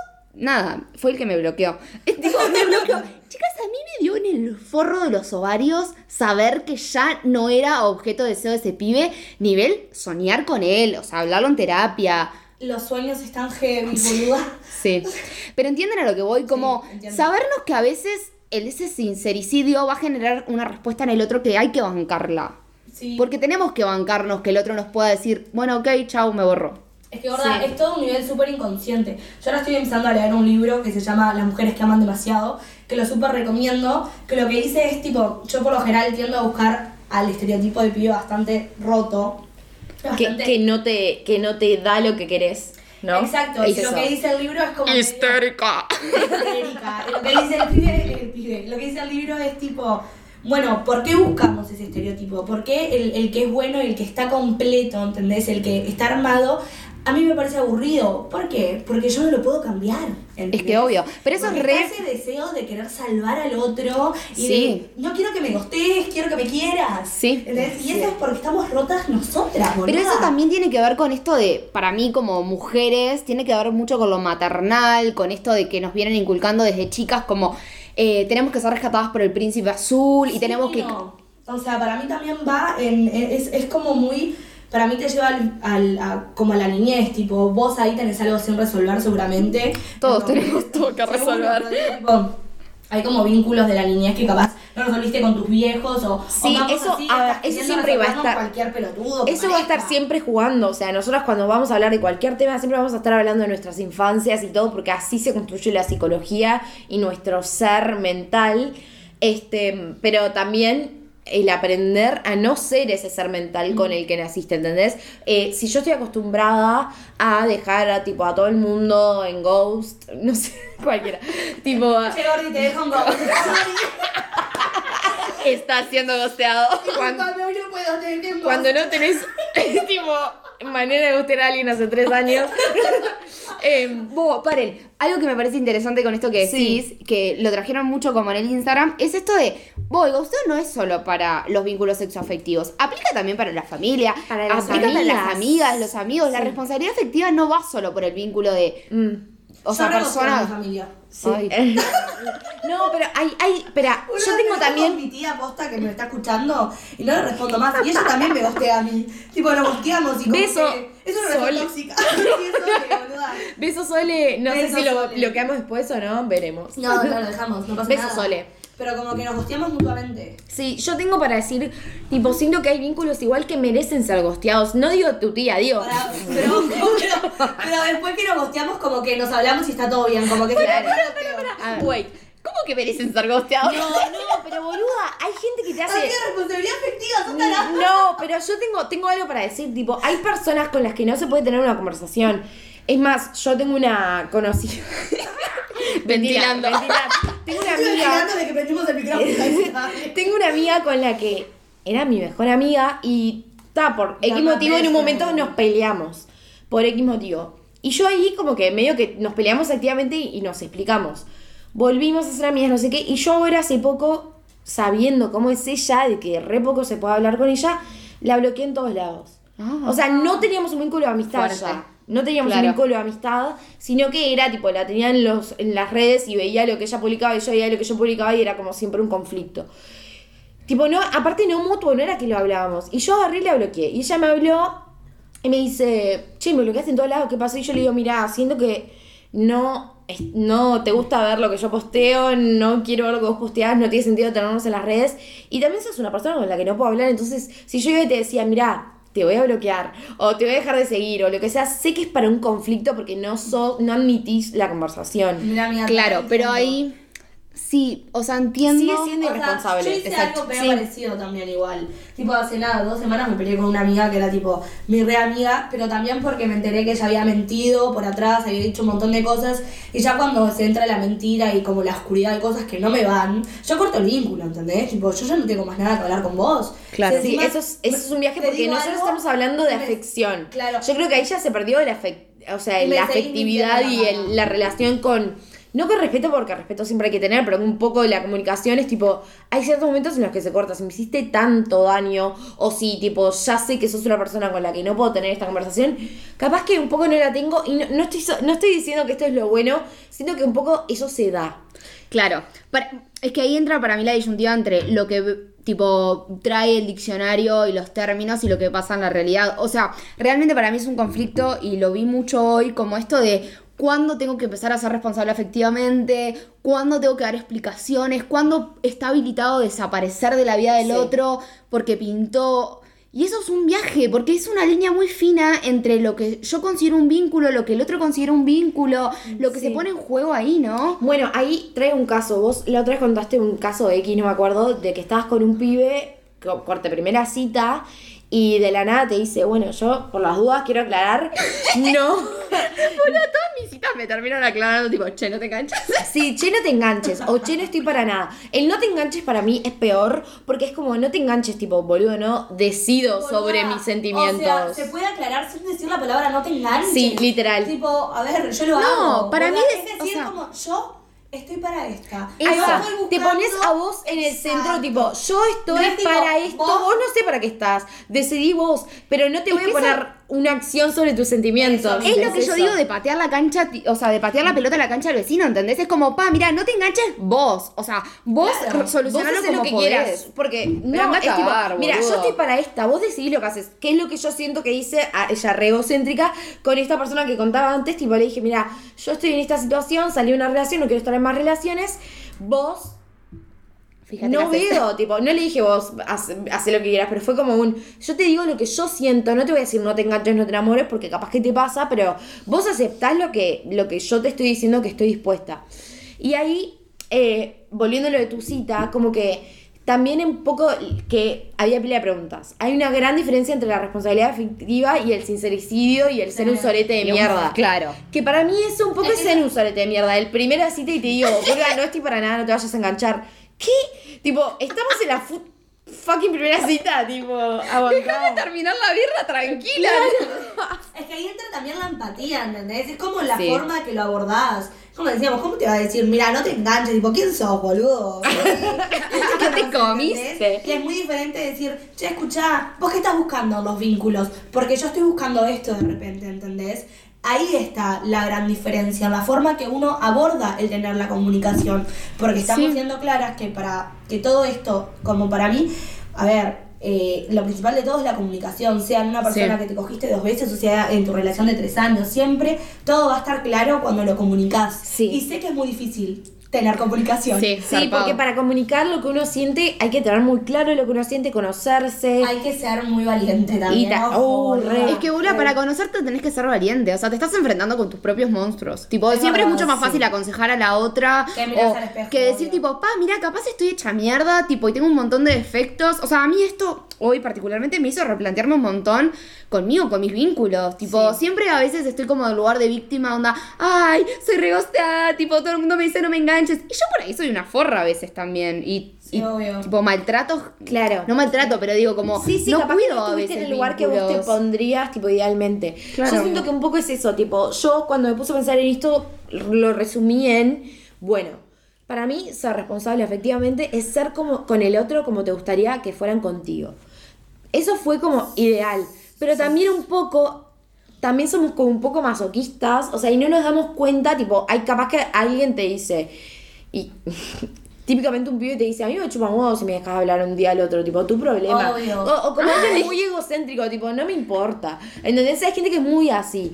Speaker 1: nada, fue el que me bloqueó. Tipo, me bloqueó. Chicas, a mí me dio en el forro de los ovarios saber que ya no era objeto de deseo de ese pibe, nivel soñar con él, o sea, hablarlo en terapia.
Speaker 3: Los sueños están heavy, boluda.
Speaker 1: Sí. Pero entienden a lo que voy, como sabernos que a veces el, ese sincericidio va a generar una respuesta en el otro que hay que bancarla.
Speaker 3: Sí.
Speaker 1: Porque tenemos que bancarnos que el otro nos pueda decir, bueno, ok, chau, me borro.
Speaker 3: Es que, gorda,
Speaker 2: Sí.
Speaker 3: es todo un nivel súper inconsciente. Yo ahora estoy empezando a leer un libro que se llama Las mujeres que aman demasiado, que lo súper recomiendo, que lo que dice es tipo, yo por lo general tiendo a buscar al estereotipo de pibe bastante roto.
Speaker 2: Que,
Speaker 3: bastante-
Speaker 2: que no te, que no te da lo que querés, ¿no?
Speaker 3: Exacto,
Speaker 2: Es
Speaker 3: y lo
Speaker 2: eso.
Speaker 3: que dice el libro es como...
Speaker 1: Histérica.
Speaker 3: histérica. Lo que dice el pibe, el pibe, lo que dice el libro es tipo, bueno, ¿por qué buscamos ese estereotipo? ¿Por qué el, el que es bueno, el que está completo, ¿entendés? El que está armado, a mí me parece aburrido. ¿Por qué? Porque yo no lo puedo cambiar. ¿entendés?
Speaker 1: Es que obvio, pero eso es
Speaker 3: Porque
Speaker 1: re-
Speaker 3: está ese deseo de querer salvar al otro y
Speaker 1: Sí.
Speaker 3: de, no quiero que me gostees, quiero que me quieras.
Speaker 1: Sí.
Speaker 3: ¿entendés? Y eso es porque estamos rotas nosotras,
Speaker 1: Pero
Speaker 3: boluda.
Speaker 1: eso también tiene que ver con esto de, para mí como mujeres, tiene que ver mucho con lo maternal, con esto de que nos vienen inculcando desde chicas como eh, tenemos que ser rescatadas por el príncipe azul y tenemos que...
Speaker 3: no. O sea, para mí también va en. Es, es como muy. Para mí te lleva al, al- a- como a la niñez, tipo, vos ahí tenés algo sin resolver seguramente.
Speaker 1: Todos
Speaker 3: Como-
Speaker 1: tenemos todo que resolver.
Speaker 3: tipo, hay como vínculos de la niñez que capaz no resolviste con tus viejos o.
Speaker 2: Sí,
Speaker 3: o
Speaker 2: eso-
Speaker 3: así,
Speaker 2: a eso siempre va a estar-
Speaker 3: Cualquier pelotudo. que
Speaker 2: Eso va a estar siempre jugando, o sea, nosotras cuando vamos a hablar de cualquier tema siempre vamos a estar hablando de nuestras infancias y todo, porque así se construye la psicología y nuestro ser mental, este, pero también el aprender a no ser ese ser mental con el que naciste, ¿entendés? Eh, si yo estoy acostumbrada a dejar a, tipo, a todo el mundo en Ghost, no sé, cualquiera, tipo,
Speaker 3: Che, Gordi, te dejo un go.
Speaker 2: está siendo gosteado. Cuando,
Speaker 3: no puedo tener tiempo.
Speaker 2: cuando no tenés tipo manera de gustar a alguien hace tres años. Em,
Speaker 1: Vos, paren, algo que me parece interesante con esto que decís, que lo trajeron mucho como en el Instagram, es esto de, vos, el ghosteo no es solo para los vínculos sexoafectivos, aplica también para la familia,
Speaker 2: Para las
Speaker 1: aplica para las
Speaker 2: amigas.
Speaker 1: amigas, los amigos, la responsabilidad afectiva no va solo por el vínculo de,
Speaker 2: mm,
Speaker 1: o sea, personas...
Speaker 3: familia.
Speaker 2: sí.
Speaker 1: Ay.
Speaker 2: no, pero hay, hay, espera,
Speaker 3: Una
Speaker 2: yo tengo también.
Speaker 3: mi tía posta que me está escuchando y no le respondo más. Y ella también me gostea a mí. Tipo, nos gosteamos y como
Speaker 2: Beso,
Speaker 3: que es una relación tóxica.
Speaker 2: Beso Sole, no
Speaker 3: Beso,
Speaker 2: sé si lo
Speaker 3: Sole.
Speaker 2: bloqueamos después o no, veremos.
Speaker 3: No, no lo dejamos, no pasa
Speaker 2: Beso,
Speaker 3: nada.
Speaker 2: Sole.
Speaker 3: Pero como que nos gosteamos mutuamente.
Speaker 2: Sí, yo tengo para decir, tipo, siento que hay vínculos igual que merecen ser gosteados. No digo tu tía, digo.
Speaker 3: Para- pero, pero, pero después que nos gosteamos, como que nos hablamos y está todo bien. Como que.
Speaker 1: Wait, ¿cómo que merecen ser gosteados?
Speaker 2: No, no, pero boluda, hay gente que te hace.
Speaker 3: Hay responsabilidad afectiva, son taradas.
Speaker 2: No, pero yo tengo, tengo algo para decir, tipo, hay personas con las que no se puede tener una conversación. Es más, yo tengo una conocida.
Speaker 1: Ventilando.
Speaker 2: Mentira. Tengo una
Speaker 3: Estoy
Speaker 2: amiga.
Speaker 3: de que prendimos el micrófono.
Speaker 2: Tengo una amiga con la que era mi mejor amiga y ta, por X motivo en un momento nos peleamos. Por X motivo. Y yo ahí como que medio que nos peleamos activamente y, y nos explicamos. Volvimos a ser amigas, no sé qué. Y yo ahora hace poco, sabiendo cómo es ella, de que re poco se puede hablar con ella, la bloqueé en todos lados.
Speaker 1: Ah.
Speaker 2: o sea, no teníamos un vínculo de amistad
Speaker 1: Fuerte.
Speaker 2: ya. No teníamos
Speaker 1: Claro.
Speaker 2: un vínculo de amistad, sino que era tipo, la tenía en, los, en las redes y veía lo que ella publicaba y yo veía lo que yo publicaba y era como siempre un conflicto. Tipo, no, aparte no mutuo, no era que lo hablábamos. Y yo agarré y la bloqueé. Y ella me habló y me dice, che, me bloqueaste en todos lados, ¿qué pasó? Y yo le digo, mira, siento que no, no te gusta ver lo que yo posteo, no quiero ver lo que vos posteás, no tiene sentido tenernos en las redes. Y también sos una persona con la que no puedo hablar, entonces si yo iba y te decía, mira, te voy a bloquear, o te voy a dejar de seguir, o lo que sea, sé que es para un conflicto porque no, sos, no admitís la conversación.
Speaker 3: Mira, amiga,
Speaker 1: Claro, pero ahí sí, o sea, entiendo.
Speaker 2: Sigue siendo
Speaker 3: O sea, yo hice
Speaker 2: exacto.
Speaker 3: algo
Speaker 2: Sí.
Speaker 3: parecido también igual. Tipo, hace nada, dos semanas me peleé con una amiga que era tipo mi re amiga, pero también porque me enteré que ella había mentido por atrás, había dicho un montón de cosas, y ya cuando se entra la mentira y como la oscuridad de cosas que no me van, yo corto el vínculo, ¿entendés? Tipo, yo ya no tengo más nada que hablar con vos.
Speaker 1: Claro.
Speaker 3: Si
Speaker 2: Sí, eso es, eso es un viaje porque nosotros
Speaker 3: algo,
Speaker 2: estamos hablando de
Speaker 3: me-
Speaker 2: afección.
Speaker 3: Claro.
Speaker 2: Yo creo que ahí ya se perdió la afec- o sea,
Speaker 3: Y me
Speaker 2: la afectividad y el- la relación con. No con respeto, porque respeto siempre hay que tener, pero un poco la comunicación es tipo. Hay ciertos momentos en los que se corta. Si me hiciste tanto daño, o si, tipo, ya sé que sos una persona con la que no puedo tener esta conversación, capaz que un poco no la tengo. Y no, no estoy, no estoy diciendo que esto es lo bueno, siento que un poco eso se da.
Speaker 1: Claro, es que ahí entra para mí la disyuntiva entre lo que tipo trae el diccionario y los términos y lo que pasa en la realidad. O sea, realmente para mí es un conflicto y lo vi mucho hoy como esto de cuándo tengo que empezar a ser responsable efectivamente, cuándo tengo que dar explicaciones, cuándo está habilitado desaparecer de la vida del
Speaker 2: Sí.
Speaker 1: otro porque pintó. Y eso es un viaje, porque es una línea muy fina entre lo que yo considero un vínculo, lo que el otro considera un vínculo, lo que
Speaker 2: Sí.
Speaker 1: se pone en juego ahí, ¿no?
Speaker 2: Bueno, ahí trae un caso. Vos la otra vez contaste un caso de X, no me acuerdo, de que estabas con un pibe, co- corte primera cita, y de la nada te dice, bueno, yo por las dudas quiero aclarar, no.
Speaker 1: Boludo, todas mis citas me terminan aclarando, tipo, che, no te enganches.
Speaker 2: Sí, che, no te enganches, o che, no estoy para nada. El no te enganches para mí es peor, porque es como, no te enganches, tipo, boludo, no decido sobre mis sentimientos.
Speaker 3: O sea, se puede aclarar sin decir la palabra no te enganches.
Speaker 2: Sí, literal.
Speaker 3: Tipo, a ver, yo lo
Speaker 1: No,
Speaker 3: hago.
Speaker 1: para
Speaker 3: boluda.
Speaker 1: mí
Speaker 3: es
Speaker 1: es-
Speaker 3: decir,
Speaker 1: o sea-
Speaker 3: como yo estoy para esta. Estoy
Speaker 2: Te pones a vos en el centro, tipo, yo estoy
Speaker 3: No es tipo,
Speaker 2: para esto,
Speaker 3: vos-
Speaker 2: vos no sé para qué estás, decidí vos, pero no te
Speaker 1: Es
Speaker 2: voy a poner una acción sobre tus sentimientos.
Speaker 1: Es lo que yo
Speaker 2: eso.
Speaker 1: digo de patear la cancha, o sea, de patear la pelota a la cancha del vecino, ¿entendés? Es como, pa, mira, no te enganches vos. O sea, vos
Speaker 3: Claro.
Speaker 1: solucionalo como
Speaker 2: lo que
Speaker 1: podés.
Speaker 2: quieras. Porque no,
Speaker 1: anda a
Speaker 2: es tipo, mira, yo estoy para esta, vos decidís lo que haces. ¿Qué es lo que yo siento que hice a ella re egocéntrica con esta persona que contaba antes? Tipo, le dije, mira, yo estoy en esta situación, salí de una relación, no quiero estar en más relaciones. Vos
Speaker 1: Fíjate
Speaker 2: no veo, tipo, no le dije vos, haz, haz lo que quieras, pero fue como un, yo te digo lo que yo siento, no te voy a decir no te enganches, no te enamores, porque capaz que te pasa, pero vos aceptás lo que, lo que yo te estoy diciendo que estoy dispuesta. Y ahí, eh, volviendo a lo de tu cita, como que también un poco que había pila de preguntas. Hay una gran diferencia entre la responsabilidad afectiva y el sincericidio y el ser un sorete de mierda.
Speaker 1: claro.
Speaker 2: Que para mí eso un poco
Speaker 3: Es
Speaker 2: ser un sorete de mierda. El primera cita y te digo, no estoy para nada, no te vayas a enganchar. ¿Qué? Tipo, estamos en la fu- fucking primera cita, tipo,
Speaker 1: Déjame terminar la birra tranquila.
Speaker 3: Es que ahí entra también la empatía, ¿entendés? Es como la
Speaker 1: Sí.
Speaker 3: forma que lo abordás. Como decíamos, ¿cómo te va a decir? Mira, no te enganches, tipo, ¿quién sos, boludo?
Speaker 1: ¿Qué te comiste?
Speaker 3: ¿Entendés? Y es muy diferente decir, che, escuchá, ¿vos qué estás buscando los vínculos? Porque yo estoy buscando esto de repente, ¿entendés? Ahí está la gran diferencia, la forma que uno aborda el tener la comunicación. Porque estamos
Speaker 1: Sí.
Speaker 3: siendo claras que para que todo esto, como para mí, a ver, eh, lo principal de todo es la comunicación, sea en una persona
Speaker 1: Sí.
Speaker 3: que te cogiste dos veces o sea en tu relación de tres años, siempre todo va a estar claro cuando lo comunicas.
Speaker 2: Sí.
Speaker 3: Y sé que es muy difícil tener comunicación.
Speaker 1: Sí,
Speaker 2: porque para comunicar lo que uno siente hay que tener muy claro lo que uno siente, conocerse.
Speaker 3: Hay que ser muy valiente también.
Speaker 2: Y ta- oh, re.
Speaker 1: Es que, Bula, para conocerte tenés que ser valiente. O sea, te estás enfrentando con tus propios monstruos. Tipo,
Speaker 3: Es
Speaker 1: siempre es mucho más
Speaker 3: sí.
Speaker 1: fácil aconsejar a la otra.
Speaker 3: Que
Speaker 1: o
Speaker 3: al espejo,
Speaker 1: que decir,
Speaker 3: obvio.
Speaker 1: tipo, pa, mira, capaz estoy hecha mierda, tipo, y tengo un montón de defectos. O sea, a mí esto hoy particularmente me hizo replantearme un montón conmigo, con mis vínculos. Tipo, siempre a veces estoy como en lugar de víctima, onda, ay, soy regosteada, tipo, todo el mundo me dice no me Y yo por ahí soy una forra a veces también. Y,
Speaker 3: Sí,
Speaker 1: y,
Speaker 3: obvio.
Speaker 1: tipo, maltratos.
Speaker 2: Claro.
Speaker 1: No maltrato, pero digo, como,
Speaker 2: Sí, sí,
Speaker 1: no
Speaker 2: capaz que
Speaker 1: cuido
Speaker 2: no
Speaker 1: a veces
Speaker 2: en el lugar que vos te pondrías, tipo, idealmente.
Speaker 1: Claro.
Speaker 2: Yo siento que un poco es eso, tipo, yo cuando me puse a pensar en esto, lo resumí en, bueno, para mí ser responsable efectivamente es ser como con el otro como te gustaría que fueran contigo. Eso fue como ideal, pero también un poco, también somos como un poco masoquistas, o sea, y no nos damos cuenta, tipo, hay capaz que alguien te dice, y típicamente un pibe te dice, a mí me chupan huevos si me dejas hablar un día al otro, tipo, tu problema.
Speaker 3: Obvio.
Speaker 2: O, o como alguien muy egocéntrico, tipo, no me importa. ¿Entendés? Hay gente que es muy así.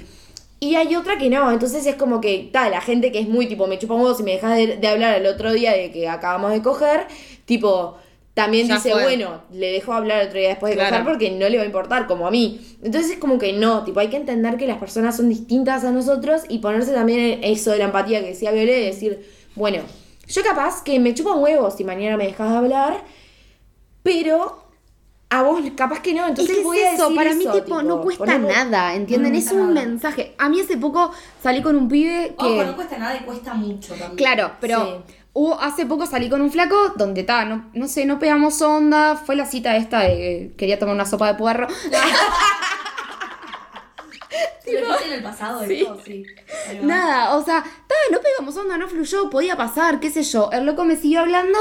Speaker 2: Y hay otra que no, entonces es como que, tal, la gente que es muy tipo, me chupa un huevo si me dejas de, de hablar el otro día de que acabamos de coger, tipo, también
Speaker 1: Ya
Speaker 2: dice,
Speaker 1: fue.
Speaker 2: bueno, le dejo hablar otro día después de
Speaker 1: Claro.
Speaker 2: coger porque no le va a importar, como a mí. Entonces es como que no, tipo, hay que entender que las personas son distintas a nosotros y ponerse también en eso de la empatía que decía Violet, de decir, bueno, yo capaz que me chupa un huevo si mañana me dejas de hablar, pero a vos capaz que no, entonces voy
Speaker 1: es
Speaker 2: a
Speaker 1: eso,
Speaker 2: decir
Speaker 1: para mí
Speaker 2: eso,
Speaker 1: tipo,
Speaker 2: tipo,
Speaker 1: no cuesta
Speaker 2: ponerlo-
Speaker 1: nada, ¿entienden?
Speaker 3: No
Speaker 1: es un
Speaker 3: nada.
Speaker 1: mensaje. A mí hace poco salí con un pibe que...
Speaker 3: Ojo, no cuesta nada y cuesta mucho también.
Speaker 1: Claro, pero
Speaker 2: Sí.
Speaker 1: Hubo, hace poco salí con un flaco donde ta, no, no sé, no pegamos onda. Fue la cita esta de que quería tomar una sopa de puerro.
Speaker 3: ¿Te lo dijiste en el pasado? Sí. Ahí va.
Speaker 1: Nada, o sea, ta, no pegamos onda, no fluyó, podía pasar, qué sé yo. El loco me siguió hablando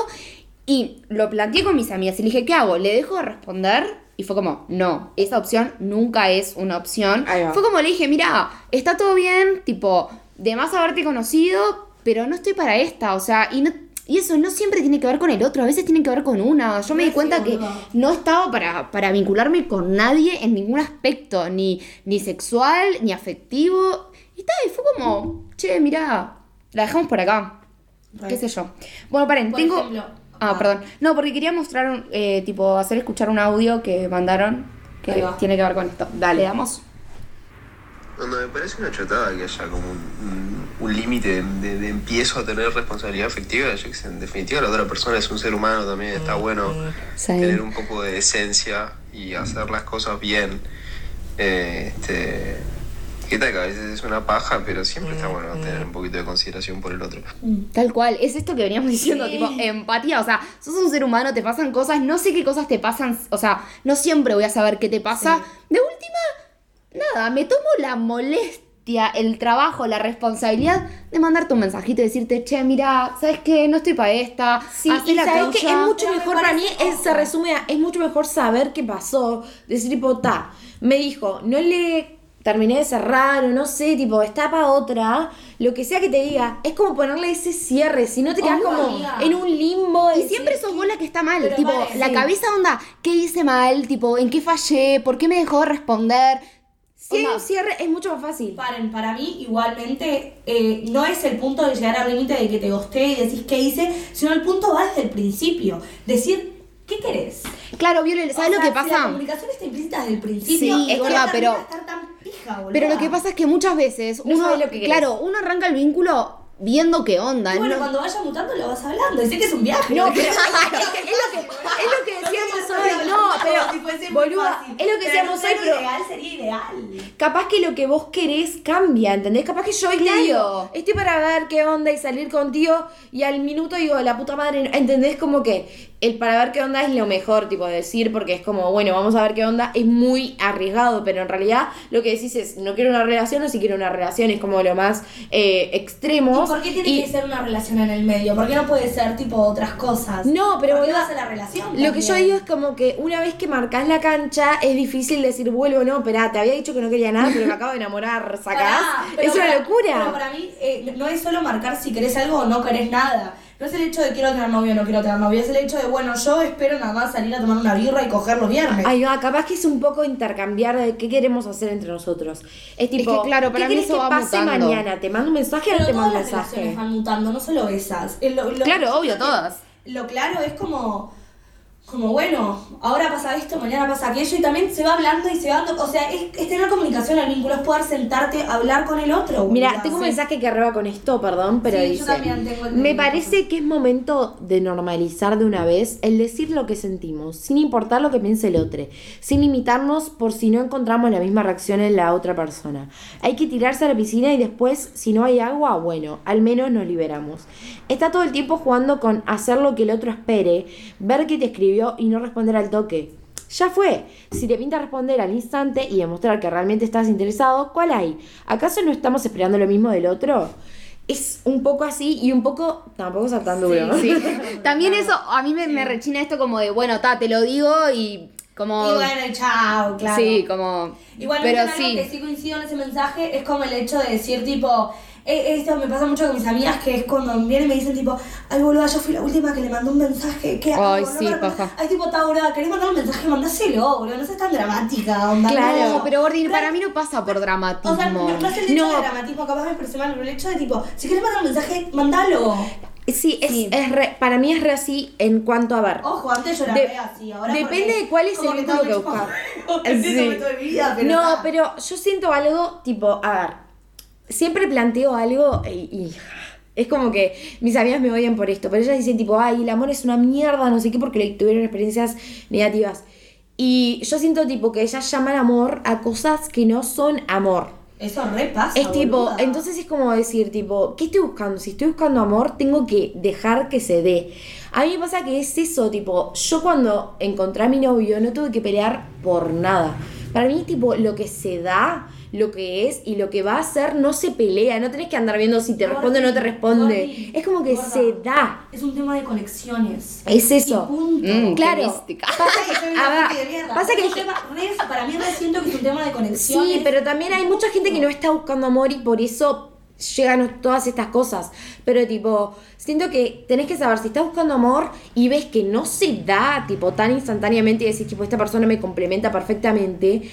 Speaker 1: y lo planteé con mis amigas y le dije, ¿qué hago? ¿Le dejo de responder? Y fue como, no, esa opción nunca es una opción. Fue como le dije, mira, está todo bien, tipo, de más haberte conocido, pero no estoy para esta, o sea, y no... Y eso no siempre tiene que ver con el otro, a veces tiene que ver con una. Yo me di cuenta que no estaba para, para vincularme con nadie en ningún aspecto, ni, ni sexual, ni afectivo. Y tal, y fue como, che, mira, la dejamos por acá. ¿Qué sé yo? Bueno, paren,
Speaker 3: Por
Speaker 1: tengo.
Speaker 3: ejemplo,
Speaker 1: ah,
Speaker 3: ah.
Speaker 1: perdón. No, porque quería mostrar, eh, tipo, hacer escuchar un audio que mandaron que tiene que ver con esto. Dale, damos.
Speaker 5: Donde me parece una chotada que haya como un, un- un límite de, de empiezo a tener responsabilidad afectiva. Yo que sé, en definitiva la otra persona es un ser humano también, está bueno
Speaker 1: Sí.
Speaker 5: tener un poco de esencia y hacer las cosas bien. Eh, este, que tal que a veces es una paja, pero siempre está bueno tener un poquito de consideración por el otro.
Speaker 1: Tal cual, es esto que veníamos diciendo,
Speaker 3: Sí.
Speaker 1: tipo, empatía, o sea, sos un ser humano, te pasan cosas, no sé qué cosas te pasan, o sea, no siempre voy a saber qué te pasa. De última, nada, me tomo la molestia el trabajo, la responsabilidad de mandarte un mensajito y decirte, che, mira, ¿sabes qué? No estoy para esta.
Speaker 2: Sí,
Speaker 1: hacé
Speaker 2: y
Speaker 1: la
Speaker 2: sabes que
Speaker 1: tuya".
Speaker 2: es mucho
Speaker 3: Pero me
Speaker 2: mejor para mí, es- se resume a, es mucho mejor saber qué pasó, decir tipo, ta, me dijo, no le terminé de cerrar o no sé, tipo, está para otra, lo que sea que te diga, es como ponerle ese cierre, si no te quedas como
Speaker 3: amiga.
Speaker 2: en un limbo.
Speaker 1: Y siempre sos vos la que está mal,
Speaker 3: Pero
Speaker 1: tipo,
Speaker 3: vale,
Speaker 1: la
Speaker 3: sí.
Speaker 1: cabeza onda, ¿qué hice mal? Tipo, ¿en qué fallé? ¿Por qué me dejó de responder?
Speaker 2: Hay
Speaker 1: Onda,
Speaker 2: un cierre es mucho más fácil.
Speaker 3: Paren, para mí igualmente eh, no es el punto de llegar al límite de que te gosté y decís qué hice, sino el punto va desde el principio. Decir, ¿qué querés?
Speaker 1: Claro, Viole, ¿sabes
Speaker 3: O
Speaker 1: lo que
Speaker 3: Si la
Speaker 1: pasa?
Speaker 3: comunicación está implícita desde el principio.
Speaker 1: Sí, es
Speaker 3: ¿por qué
Speaker 1: verdad, pero-
Speaker 3: estar tan pija?
Speaker 1: Pero lo que pasa es que muchas veces
Speaker 2: No
Speaker 1: uno,
Speaker 2: lo que
Speaker 1: claro, uno arranca el vínculo viendo qué onda.
Speaker 3: Y bueno,
Speaker 1: ¿no?
Speaker 3: cuando vaya mutando lo vas hablando. Y sé que es un viaje.
Speaker 2: No,
Speaker 3: ¿no?
Speaker 2: pero es, que- es lo que, es lo que decíamos hoy. No, pero, boluda, es lo que decíamos hoy, pero
Speaker 3: ideal sería ideal.
Speaker 2: capaz que lo que vos querés cambia, ¿entendés? Capaz que yo hoy digo, estoy para ver qué onda y salir contigo y al minuto digo, la puta madre, ¿entendés? Como que el para ver qué onda es lo mejor, tipo, de decir, porque es como, bueno, vamos a ver qué onda, es muy arriesgado, pero en realidad lo que decís es, no quiero una relación o si quiero una relación, es como lo más eh, extremo.
Speaker 3: ¿Y por qué tiene
Speaker 2: Y-
Speaker 3: que ser una relación en el medio? ¿Por qué no puede ser tipo otras cosas?
Speaker 2: No, pero
Speaker 3: ¿Por qué vas a la relación?
Speaker 2: Lo que yo digo es como que una vez que marcas la cancha es difícil decir vuelvo no, pero te había dicho que no quería nada, pero me acabo de enamorar, ¿sacás? Es una
Speaker 3: para-
Speaker 2: locura.
Speaker 3: Pero para mí eh, no es solo marcar si querés algo o no querés nada. No es el hecho de quiero tener novio o no quiero tener novio. Es el hecho de, bueno, yo espero nada más salir a tomar una birra y coger los viernes.
Speaker 2: Ay, va, capaz que es un poco intercambiar de qué queremos hacer entre nosotros. Es tipo,
Speaker 1: que, claro, para
Speaker 2: ¿qué
Speaker 1: mí
Speaker 2: querés
Speaker 1: eso
Speaker 2: que
Speaker 1: va
Speaker 2: pase
Speaker 1: mutando.
Speaker 2: mañana? ¿Te mando un mensaje o no te mando un
Speaker 3: las
Speaker 2: mensaje?
Speaker 3: van mutando, no solo esas. Lo- lo-
Speaker 1: Claro, obvio, todas.
Speaker 3: Lo claro es como, como bueno, ahora pasa esto, mañana pasa aquello y también se va hablando y se va dando, o sea, es, es tener comunicación, el vínculo es poder sentarte a hablar con el otro.
Speaker 2: Mira, tengo un
Speaker 3: Sí.
Speaker 2: mensaje que arreba con esto, perdón, pero
Speaker 3: Sí, yo
Speaker 2: dice,
Speaker 3: también tengo el
Speaker 2: me parece que es momento de normalizar de una vez el decir lo que sentimos, sin importar lo que piense el otro, sin limitarnos por si no encontramos la misma reacción en la otra persona. Hay que tirarse a la piscina y después, si no hay agua, bueno, al menos nos liberamos. Está todo el tiempo jugando con hacer lo que el otro espere, ver que te escribió y no responder al toque. Ya fue. Si te pinta responder al instante y demostrar que realmente estás interesado, ¿cuál hay? ¿Acaso no estamos esperando lo mismo del otro? Es un poco así y un poco. Tampoco saltando duro, ¿no?
Speaker 1: Sí. También eso, a mí me, me rechina esto como de, bueno, ta, te lo digo y como...
Speaker 3: Y bueno, chao, claro.
Speaker 1: Sí, como...
Speaker 3: Igualmente
Speaker 1: pero
Speaker 3: algo
Speaker 1: sí.
Speaker 3: que sí coincido en ese mensaje es como el hecho de decir tipo, esto me pasa mucho con mis amigas que es cuando vienen y me dicen tipo, ay boluda, yo fui la última que le mandó un mensaje, ¿qué hago?
Speaker 1: Ay,
Speaker 3: No
Speaker 1: sí, paja.
Speaker 3: Ay tipo, ta boluda, ¿querés mandar un mensaje? Mandáselo, boludo, no seas tan dramática, onda.
Speaker 2: Claro,
Speaker 1: No, pero Gordi,
Speaker 3: Claro.
Speaker 1: para mí no pasa por dramatismo.
Speaker 3: O sea, no, no es el hecho
Speaker 2: No.
Speaker 3: de dramatismo, capaz me expresé mal, pero el hecho de tipo, si querés mandar un mensaje, mandalo.
Speaker 2: Sí, es,
Speaker 1: Sí.
Speaker 2: es re- para mí es re así en cuanto a ver.
Speaker 3: Ojo, antes yo la
Speaker 2: De-
Speaker 3: veía así, ahora
Speaker 2: depende de cuál es el
Speaker 3: que
Speaker 2: vínculo que buscas.
Speaker 3: Es
Speaker 2: Sí.
Speaker 3: el momento de mi vida, pero
Speaker 2: no,
Speaker 3: está.
Speaker 2: pero yo siento algo tipo, a ver, siempre planteo algo y, y es como que mis amigas me odian por esto, pero ellas dicen tipo, ay, el amor es una mierda, no sé qué, porque le tuvieron experiencias negativas. Y yo siento tipo que ellas llaman amor a cosas que no son amor.
Speaker 3: Eso repasa.
Speaker 2: Es tipo,
Speaker 3: boluda.
Speaker 2: entonces es como decir, tipo, ¿qué estoy buscando? Si estoy buscando amor, tengo que dejar que se dé. A mí me pasa que es eso, tipo, yo cuando encontré a mi novio no tuve que pelear por nada. Para mí, tipo, lo que se da, lo que es y lo que va a ser no se pelea. No tenés que andar viendo si te responde o no te responde.
Speaker 3: Gordi,
Speaker 2: es como que
Speaker 3: gorda.
Speaker 2: se da.
Speaker 3: Es un tema de conexiones.
Speaker 2: Es eso.
Speaker 3: Y punto.
Speaker 1: Mm,
Speaker 2: Claro. Pasa que,
Speaker 3: Soy
Speaker 2: a ver, pasa que
Speaker 3: Es un tema para mí siento que es un tema de conexiones.
Speaker 2: Sí, pero también hay mucha gente que no está buscando amor y por eso llegan todas estas cosas. Pero tipo, siento que tenés que saber si estás buscando amor y ves que no se da tipo tan instantáneamente y decís tipo esta persona me complementa perfectamente,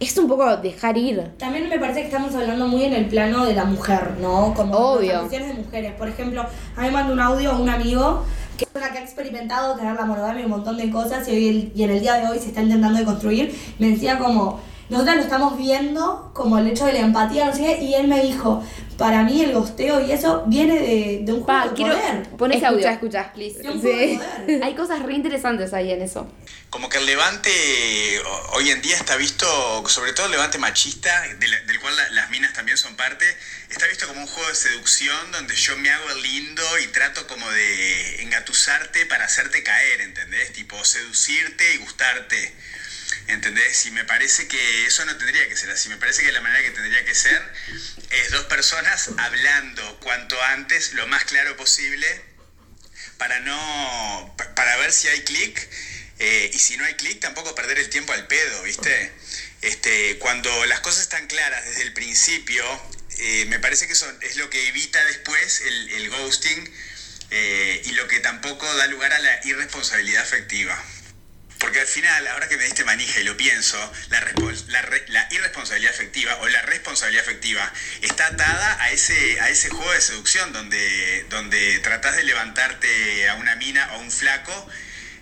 Speaker 2: es un poco dejar ir.
Speaker 3: También me parece que estamos hablando muy en el plano de la mujer, ¿no? Como
Speaker 1: Obvio.
Speaker 3: las relaciones de mujeres. Por ejemplo, a mí me mandó un audio un amigo que es una que ha experimentado tener la monogamia y un montón de cosas y, hoy y en el día de hoy se está intentando de construir. Me decía como, nosotras lo estamos viendo como el hecho de la empatía, no sé qué, y él me dijo, para mí el gosteo y eso viene de, de un juego
Speaker 1: Pa,
Speaker 3: de
Speaker 1: quiero...
Speaker 3: poder.
Speaker 1: Pon ese audio.
Speaker 2: escucha.
Speaker 1: Please.
Speaker 3: De un juego de poder.
Speaker 1: Hay cosas re interesantes ahí en eso.
Speaker 6: Como que el levante hoy en día está visto, sobre todo el levante machista, de la- del cual la- las minas también son parte, está visto como un juego de seducción donde yo me hago el lindo y trato como de engatusarte para hacerte caer, ¿entendés? Tipo seducirte y gustarte. ¿Entendés? Y me parece que eso no tendría que ser así. Me parece que la manera que tendría que ser es dos personas hablando cuanto antes, lo más claro posible, para no. pa- para ver si hay clic. eh, y si no hay clic, tampoco perder el tiempo al pedo, ¿viste? Este, cuando las cosas están claras desde el principio, eh, me parece que eso es lo que evita después el, el ghosting eh, y lo que tampoco da lugar a la irresponsabilidad afectiva. Porque al final, ahora que me diste manija y lo pienso, la, la la irresponsabilidad afectiva o la responsabilidad afectiva está atada a ese, a ese juego de seducción donde, donde tratás de levantarte a una mina o a un flaco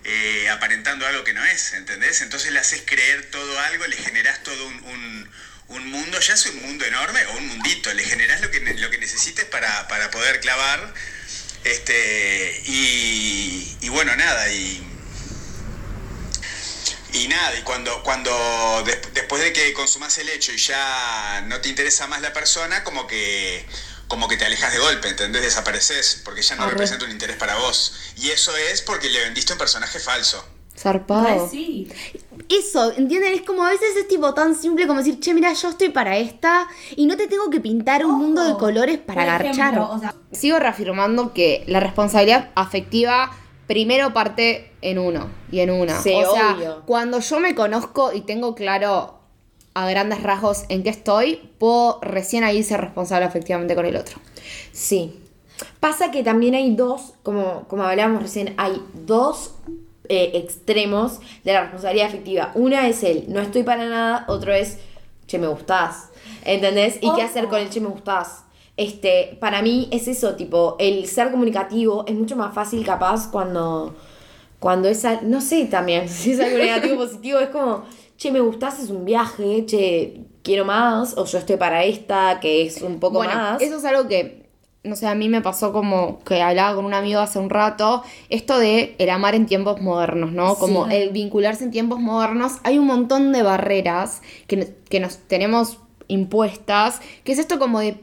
Speaker 6: eh, aparentando algo que no es, ¿entendés? Entonces le haces creer todo algo, le generás todo un, un- un mundo, ya sea un mundo enorme o un mundito, le generás lo que, lo que necesites para, para poder clavar. Este, y, y bueno, nada, y, y nada, y cuando, cuando des- después de que consumas el hecho y ya no te interesa más la persona, como que, como que te alejas de golpe, ¿entendés? Desapareces, porque ya no
Speaker 2: Arre.
Speaker 6: representa un interés para vos. Y eso es porque le vendiste un personaje falso.
Speaker 1: Zarpado.
Speaker 3: Ay, sí.
Speaker 1: Eso, ¿entienden? Es como a veces es tipo tan simple como decir, che, mira, yo estoy para esta y no te tengo que pintar un mundo de colores para agarchar.
Speaker 3: o sea-
Speaker 1: Sigo reafirmando que la responsabilidad afectiva primero parte en uno y en una.
Speaker 2: Sí,
Speaker 1: o sea,
Speaker 2: obvio.
Speaker 1: cuando yo me conozco y tengo claro a grandes rasgos en qué estoy, puedo recién ahí ser responsable afectivamente con el otro.
Speaker 2: Sí. Pasa que también hay dos, como, como hablábamos recién, hay dos eh, extremos de la responsabilidad afectiva. Una es el no estoy para nada, otro es che me gustás. ¿Entendés? ¿Y qué hacer con el che me gustás? Este, para mí es eso, tipo, el ser comunicativo es mucho más fácil capaz cuando, cuando es, no sé también, si es algo negativo o positivo, es como, che, me gustás, es un viaje, che, quiero más, o yo estoy para esta, que es un poco
Speaker 1: bueno,
Speaker 2: más.
Speaker 1: eso es algo que, no sé, a mí me pasó como que hablaba con un amigo hace un rato, esto de el amar en tiempos modernos, ¿no? Como
Speaker 2: Sí.
Speaker 1: el vincularse en tiempos modernos. Hay un montón de barreras que, que nos tenemos impuestas, que es esto como de...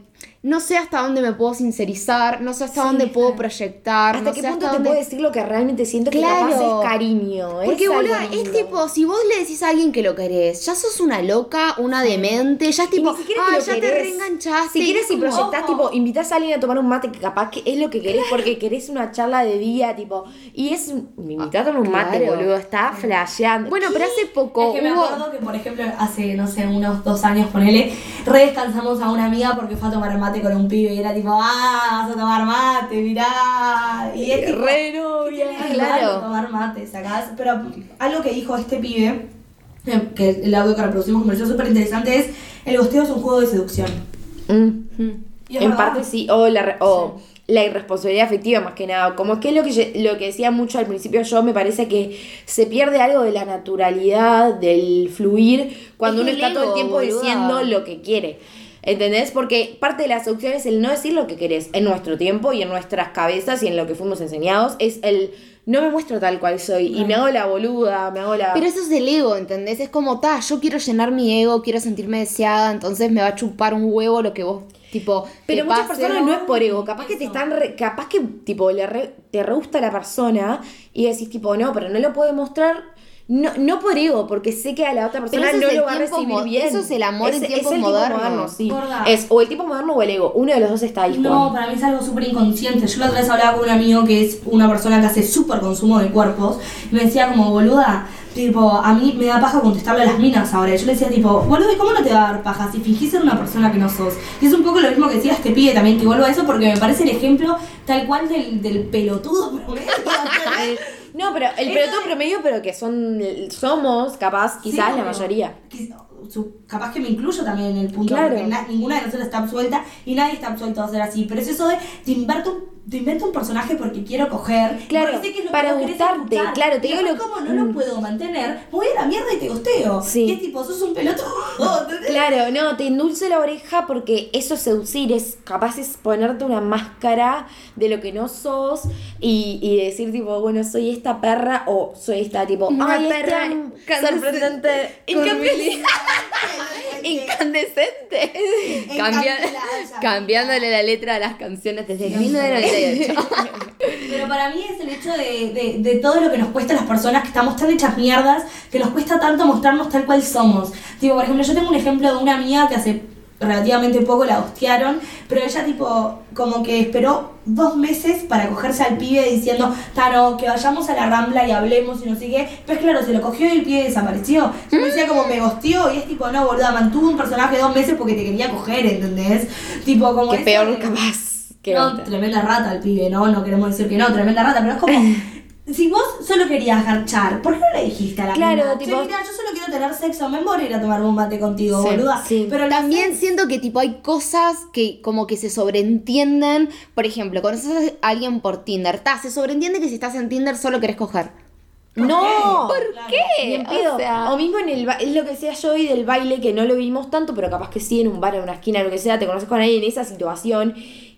Speaker 1: No sé hasta dónde me puedo sincerizar, no sé hasta
Speaker 3: Sí,
Speaker 1: dónde puedo proyectar,
Speaker 2: ¿Hasta
Speaker 1: no
Speaker 2: qué
Speaker 1: sé
Speaker 2: punto
Speaker 1: hasta
Speaker 2: te
Speaker 1: dónde...
Speaker 2: puedo decir lo que realmente siento que
Speaker 1: Claro.
Speaker 2: capaz es cariño? es
Speaker 1: Porque,
Speaker 2: algo
Speaker 1: boludo, es tipo, si vos le decís a alguien que lo querés, ya sos una loca, una demente, ya es tipo,
Speaker 2: ni siquiera
Speaker 1: ah,
Speaker 2: que lo
Speaker 1: ya te reenganchaste.
Speaker 2: Si quieres
Speaker 1: es
Speaker 2: y proyectás,
Speaker 3: ojo.
Speaker 2: tipo, invitás a alguien a tomar un mate que capaz que es lo que querés porque querés una charla de día, tipo. Y es. Me invitás a tomar un mate,
Speaker 1: Claro.
Speaker 2: boludo. Está flasheando.
Speaker 1: Bueno, pero hace poco
Speaker 3: Es que me
Speaker 1: hubo...
Speaker 3: acuerdo que, por ejemplo, hace, no sé, unos dos años, ponele, re descansamos a una amiga porque fue a tomar mate con un pibe y era tipo, ah, vas a tomar mate, mirá. Y es tipo,
Speaker 2: Re
Speaker 3: ¿qué
Speaker 2: novia.
Speaker 1: Claro.
Speaker 3: tomar mate, sacás? Pero algo que dijo este pibe, eh, que el audio que reproducimos me pareció súper interesante, es el gosteo es un juego de seducción.
Speaker 2: Mm. En
Speaker 3: verdad.
Speaker 2: parte sí, o la, re- o la irresponsabilidad afectiva más que nada. Como es que es lo que, yo- lo que decía mucho al principio yo, me parece que se pierde algo de la naturalidad, del fluir, cuando
Speaker 1: Es
Speaker 2: uno está todo el tiempo
Speaker 1: boluda.
Speaker 2: diciendo lo que quiere. ¿Entendés? Porque parte de la seducción es el no decir lo que querés en nuestro tiempo y en nuestras cabezas y en lo que fuimos enseñados. Es el no me muestro tal cual soy y me hago la boluda, me hago la...
Speaker 1: Pero eso es el ego, ¿entendés? Es como, ta, yo quiero llenar mi ego, quiero sentirme deseada, entonces me va a chupar un huevo lo que vos, tipo,
Speaker 2: Pero muchas
Speaker 1: pase.
Speaker 2: personas no es por ego, capaz que te están, re- capaz que tipo le re- te re gusta la persona y decís tipo, no, pero no lo puedo mostrar, no, no por ego, porque sé que a la otra persona no lo va a
Speaker 1: tiempo
Speaker 2: recibir bien.
Speaker 1: eso es el amor en
Speaker 2: Es-
Speaker 1: tiempos
Speaker 2: es el tipo
Speaker 1: modernos.
Speaker 2: moderno, sí. Es o el tipo moderno o el ego, uno de los dos está ahí.
Speaker 3: No, para mí es algo súper inconsciente. Yo la otra vez hablaba con un amigo que es una persona que hace súper consumo de cuerpos. Y me decía como, boluda, tipo, a mí me da paja contestarle a las minas ahora. Y yo le decía tipo, boludo, ¿y cómo no te va a dar paja si fingís ser una persona que no sos? Y es un poco lo mismo que decía este pibe también, que vuelvo a eso porque me parece el ejemplo tal cual del, del pelotudo promedio.
Speaker 2: No, pero el pelotudo
Speaker 3: de-
Speaker 2: promedio, pero que son somos, capaz, quizás
Speaker 3: Sí,
Speaker 2: la mayoría.
Speaker 3: Capaz que me incluyo también en el punto,
Speaker 2: Claro.
Speaker 3: porque na- ninguna de nosotros está absuelta y nadie está absuelto a ser así. Pero es eso de te invento, un- te invento un personaje porque quiero coger.
Speaker 2: Claro,
Speaker 3: porque sé que es lo
Speaker 2: para
Speaker 3: que
Speaker 2: gustarte, claro, te
Speaker 3: Y
Speaker 2: digo lo-
Speaker 3: como no lo
Speaker 2: mm.
Speaker 3: puedo mantener, voy a la mierda y te gosteo.
Speaker 2: Sí.
Speaker 3: Y es tipo, sos un pelotudo.
Speaker 2: Claro, no, te endulce la oreja porque eso es seducir, es capaz es ponerte una máscara de lo que no sos y, y decir tipo, bueno, soy esta perra o soy esta tipo,
Speaker 1: Una
Speaker 2: ay,
Speaker 1: perra
Speaker 2: sorprendente.
Speaker 1: En cambio-
Speaker 2: curvilínea".
Speaker 1: Incandescente. Cambia-
Speaker 3: Encandelada.
Speaker 1: cambiándole la letra a las canciones desde 1998.
Speaker 3: Pero para mí es el hecho de, de- de todo lo que nos cuesta a las personas que estamos tan hechas mierdas, que nos cuesta tanto mostrarnos tal cual somos. Tipo, por ejemplo, yo tengo un ejemplo de una amiga que hace relativamente poco la hostearon, pero ella tipo como que esperó dos meses para cogerse al pibe diciendo, Tano, que vayamos a la rambla y hablemos y no sé qué. Pues claro, se lo cogió y el pibe desapareció. Yo decía como me gosteó y es tipo, no, boluda, mantuvo un personaje dos meses porque te quería coger, ¿entendés? Tipo, como
Speaker 2: Que peor capaz. Que
Speaker 3: no, tremenda rata el pibe, ¿no? No queremos decir que no, tremenda rata, pero es como. si vos solo querías garchar, ¿por qué no le dijiste a la
Speaker 2: Claro,
Speaker 3: mina,
Speaker 2: tipo-
Speaker 3: "Che, mira, yo solo quiero tener sexo, me voy a ir a tomar un mate contigo,
Speaker 2: Sí,
Speaker 3: boluda.
Speaker 2: sí.
Speaker 3: Pero la
Speaker 1: También siento que tipo hay cosas que como que se sobreentienden. Por ejemplo, conoces a alguien por Tinder. Ta, se sobreentiende que si estás en Tinder solo querés coger.
Speaker 2: No,
Speaker 3: ¿Por
Speaker 1: qué? O
Speaker 2: pedo. O,
Speaker 1: sea-
Speaker 2: mismo en el es lo que decía yo hoy del baile, que no lo vimos tanto, pero capaz que sí en un bar, en una esquina, lo que sea, te conoces con alguien en esa situación.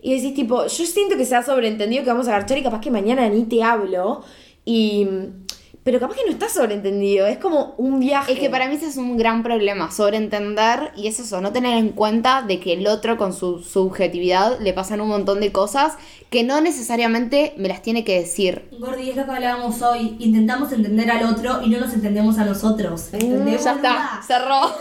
Speaker 2: Y decís, tipo, yo siento que se ha sobreentendido que vamos a garchar y capaz que mañana ni te hablo. Y. Pero capaz que no está sobreentendido, es como un viaje.
Speaker 1: Es que para mí ese es un gran problema, sobreentender y es eso, no tener en cuenta de que el otro con su subjetividad le pasan un montón de cosas que no necesariamente me las tiene que decir.
Speaker 3: Gordi, es lo que hablábamos hoy. Intentamos entender al otro y no nos entendemos a nosotros. ¿Entendés?
Speaker 1: Ya está, cerró.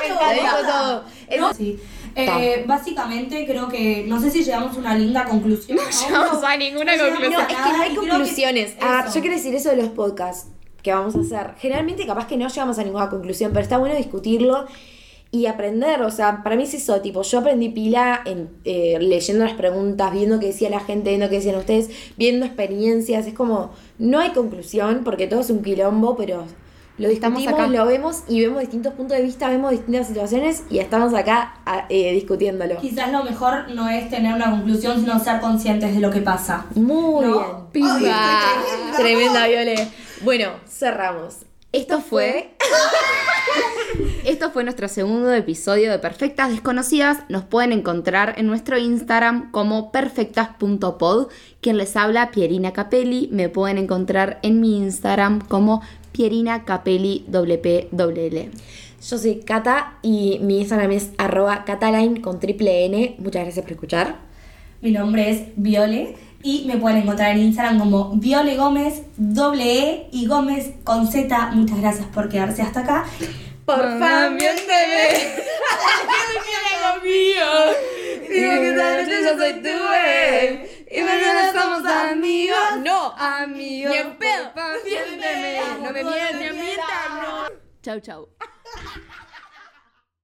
Speaker 2: Me todo.
Speaker 3: ¿No? Sí. Eh, básicamente creo que, no sé si llegamos a una linda conclusión.
Speaker 1: No llegamos a ninguna conclusión.
Speaker 2: No, es que no hay conclusiones. Ah, yo quiero decir eso de los podcasts que vamos a hacer. Generalmente capaz que no llegamos a ninguna conclusión, pero está bueno discutirlo y aprender. O sea, para mí es eso, tipo, yo aprendí pila en, eh, leyendo las preguntas, viendo qué decía la gente, viendo qué decían ustedes, viendo experiencias. Es como, no hay conclusión porque todo es un quilombo, pero lo
Speaker 1: Estamos
Speaker 2: discutimos,
Speaker 1: acá.
Speaker 2: lo vemos y vemos distintos puntos de vista, vemos distintas situaciones y estamos acá eh, discutiéndolo.
Speaker 3: Quizás lo mejor no es tener una conclusión, sino ser conscientes de lo que pasa.
Speaker 2: Muy
Speaker 3: ¿No?
Speaker 2: bien.
Speaker 3: Ay, tremenda.
Speaker 2: Tremenda, Viole. Bueno, cerramos.
Speaker 1: Esto fue. Esto fue nuestro segundo episodio de Perfectas Desconocidas. Nos pueden encontrar en nuestro Instagram como perfectas.pod. Quien les habla, Pierina Capelli. Me pueden encontrar en mi Instagram como Pierina Capelli WPWL.
Speaker 2: Yo soy Cata y mi Instagram es arroba cataline con triple N. Muchas gracias por escuchar.
Speaker 3: Mi nombre es Viole y me pueden encontrar en Instagram como Viole Gómez, doble E y Gómez con Z. Muchas gracias por quedarse hasta acá.
Speaker 2: Porfa, miénteme.
Speaker 1: Digo que esta noche yo soy tu bebé. Y mañana somos amigos.
Speaker 2: No.
Speaker 1: Amigos.
Speaker 2: Ni en pedo.
Speaker 1: No me mientas, no. Chau, chau.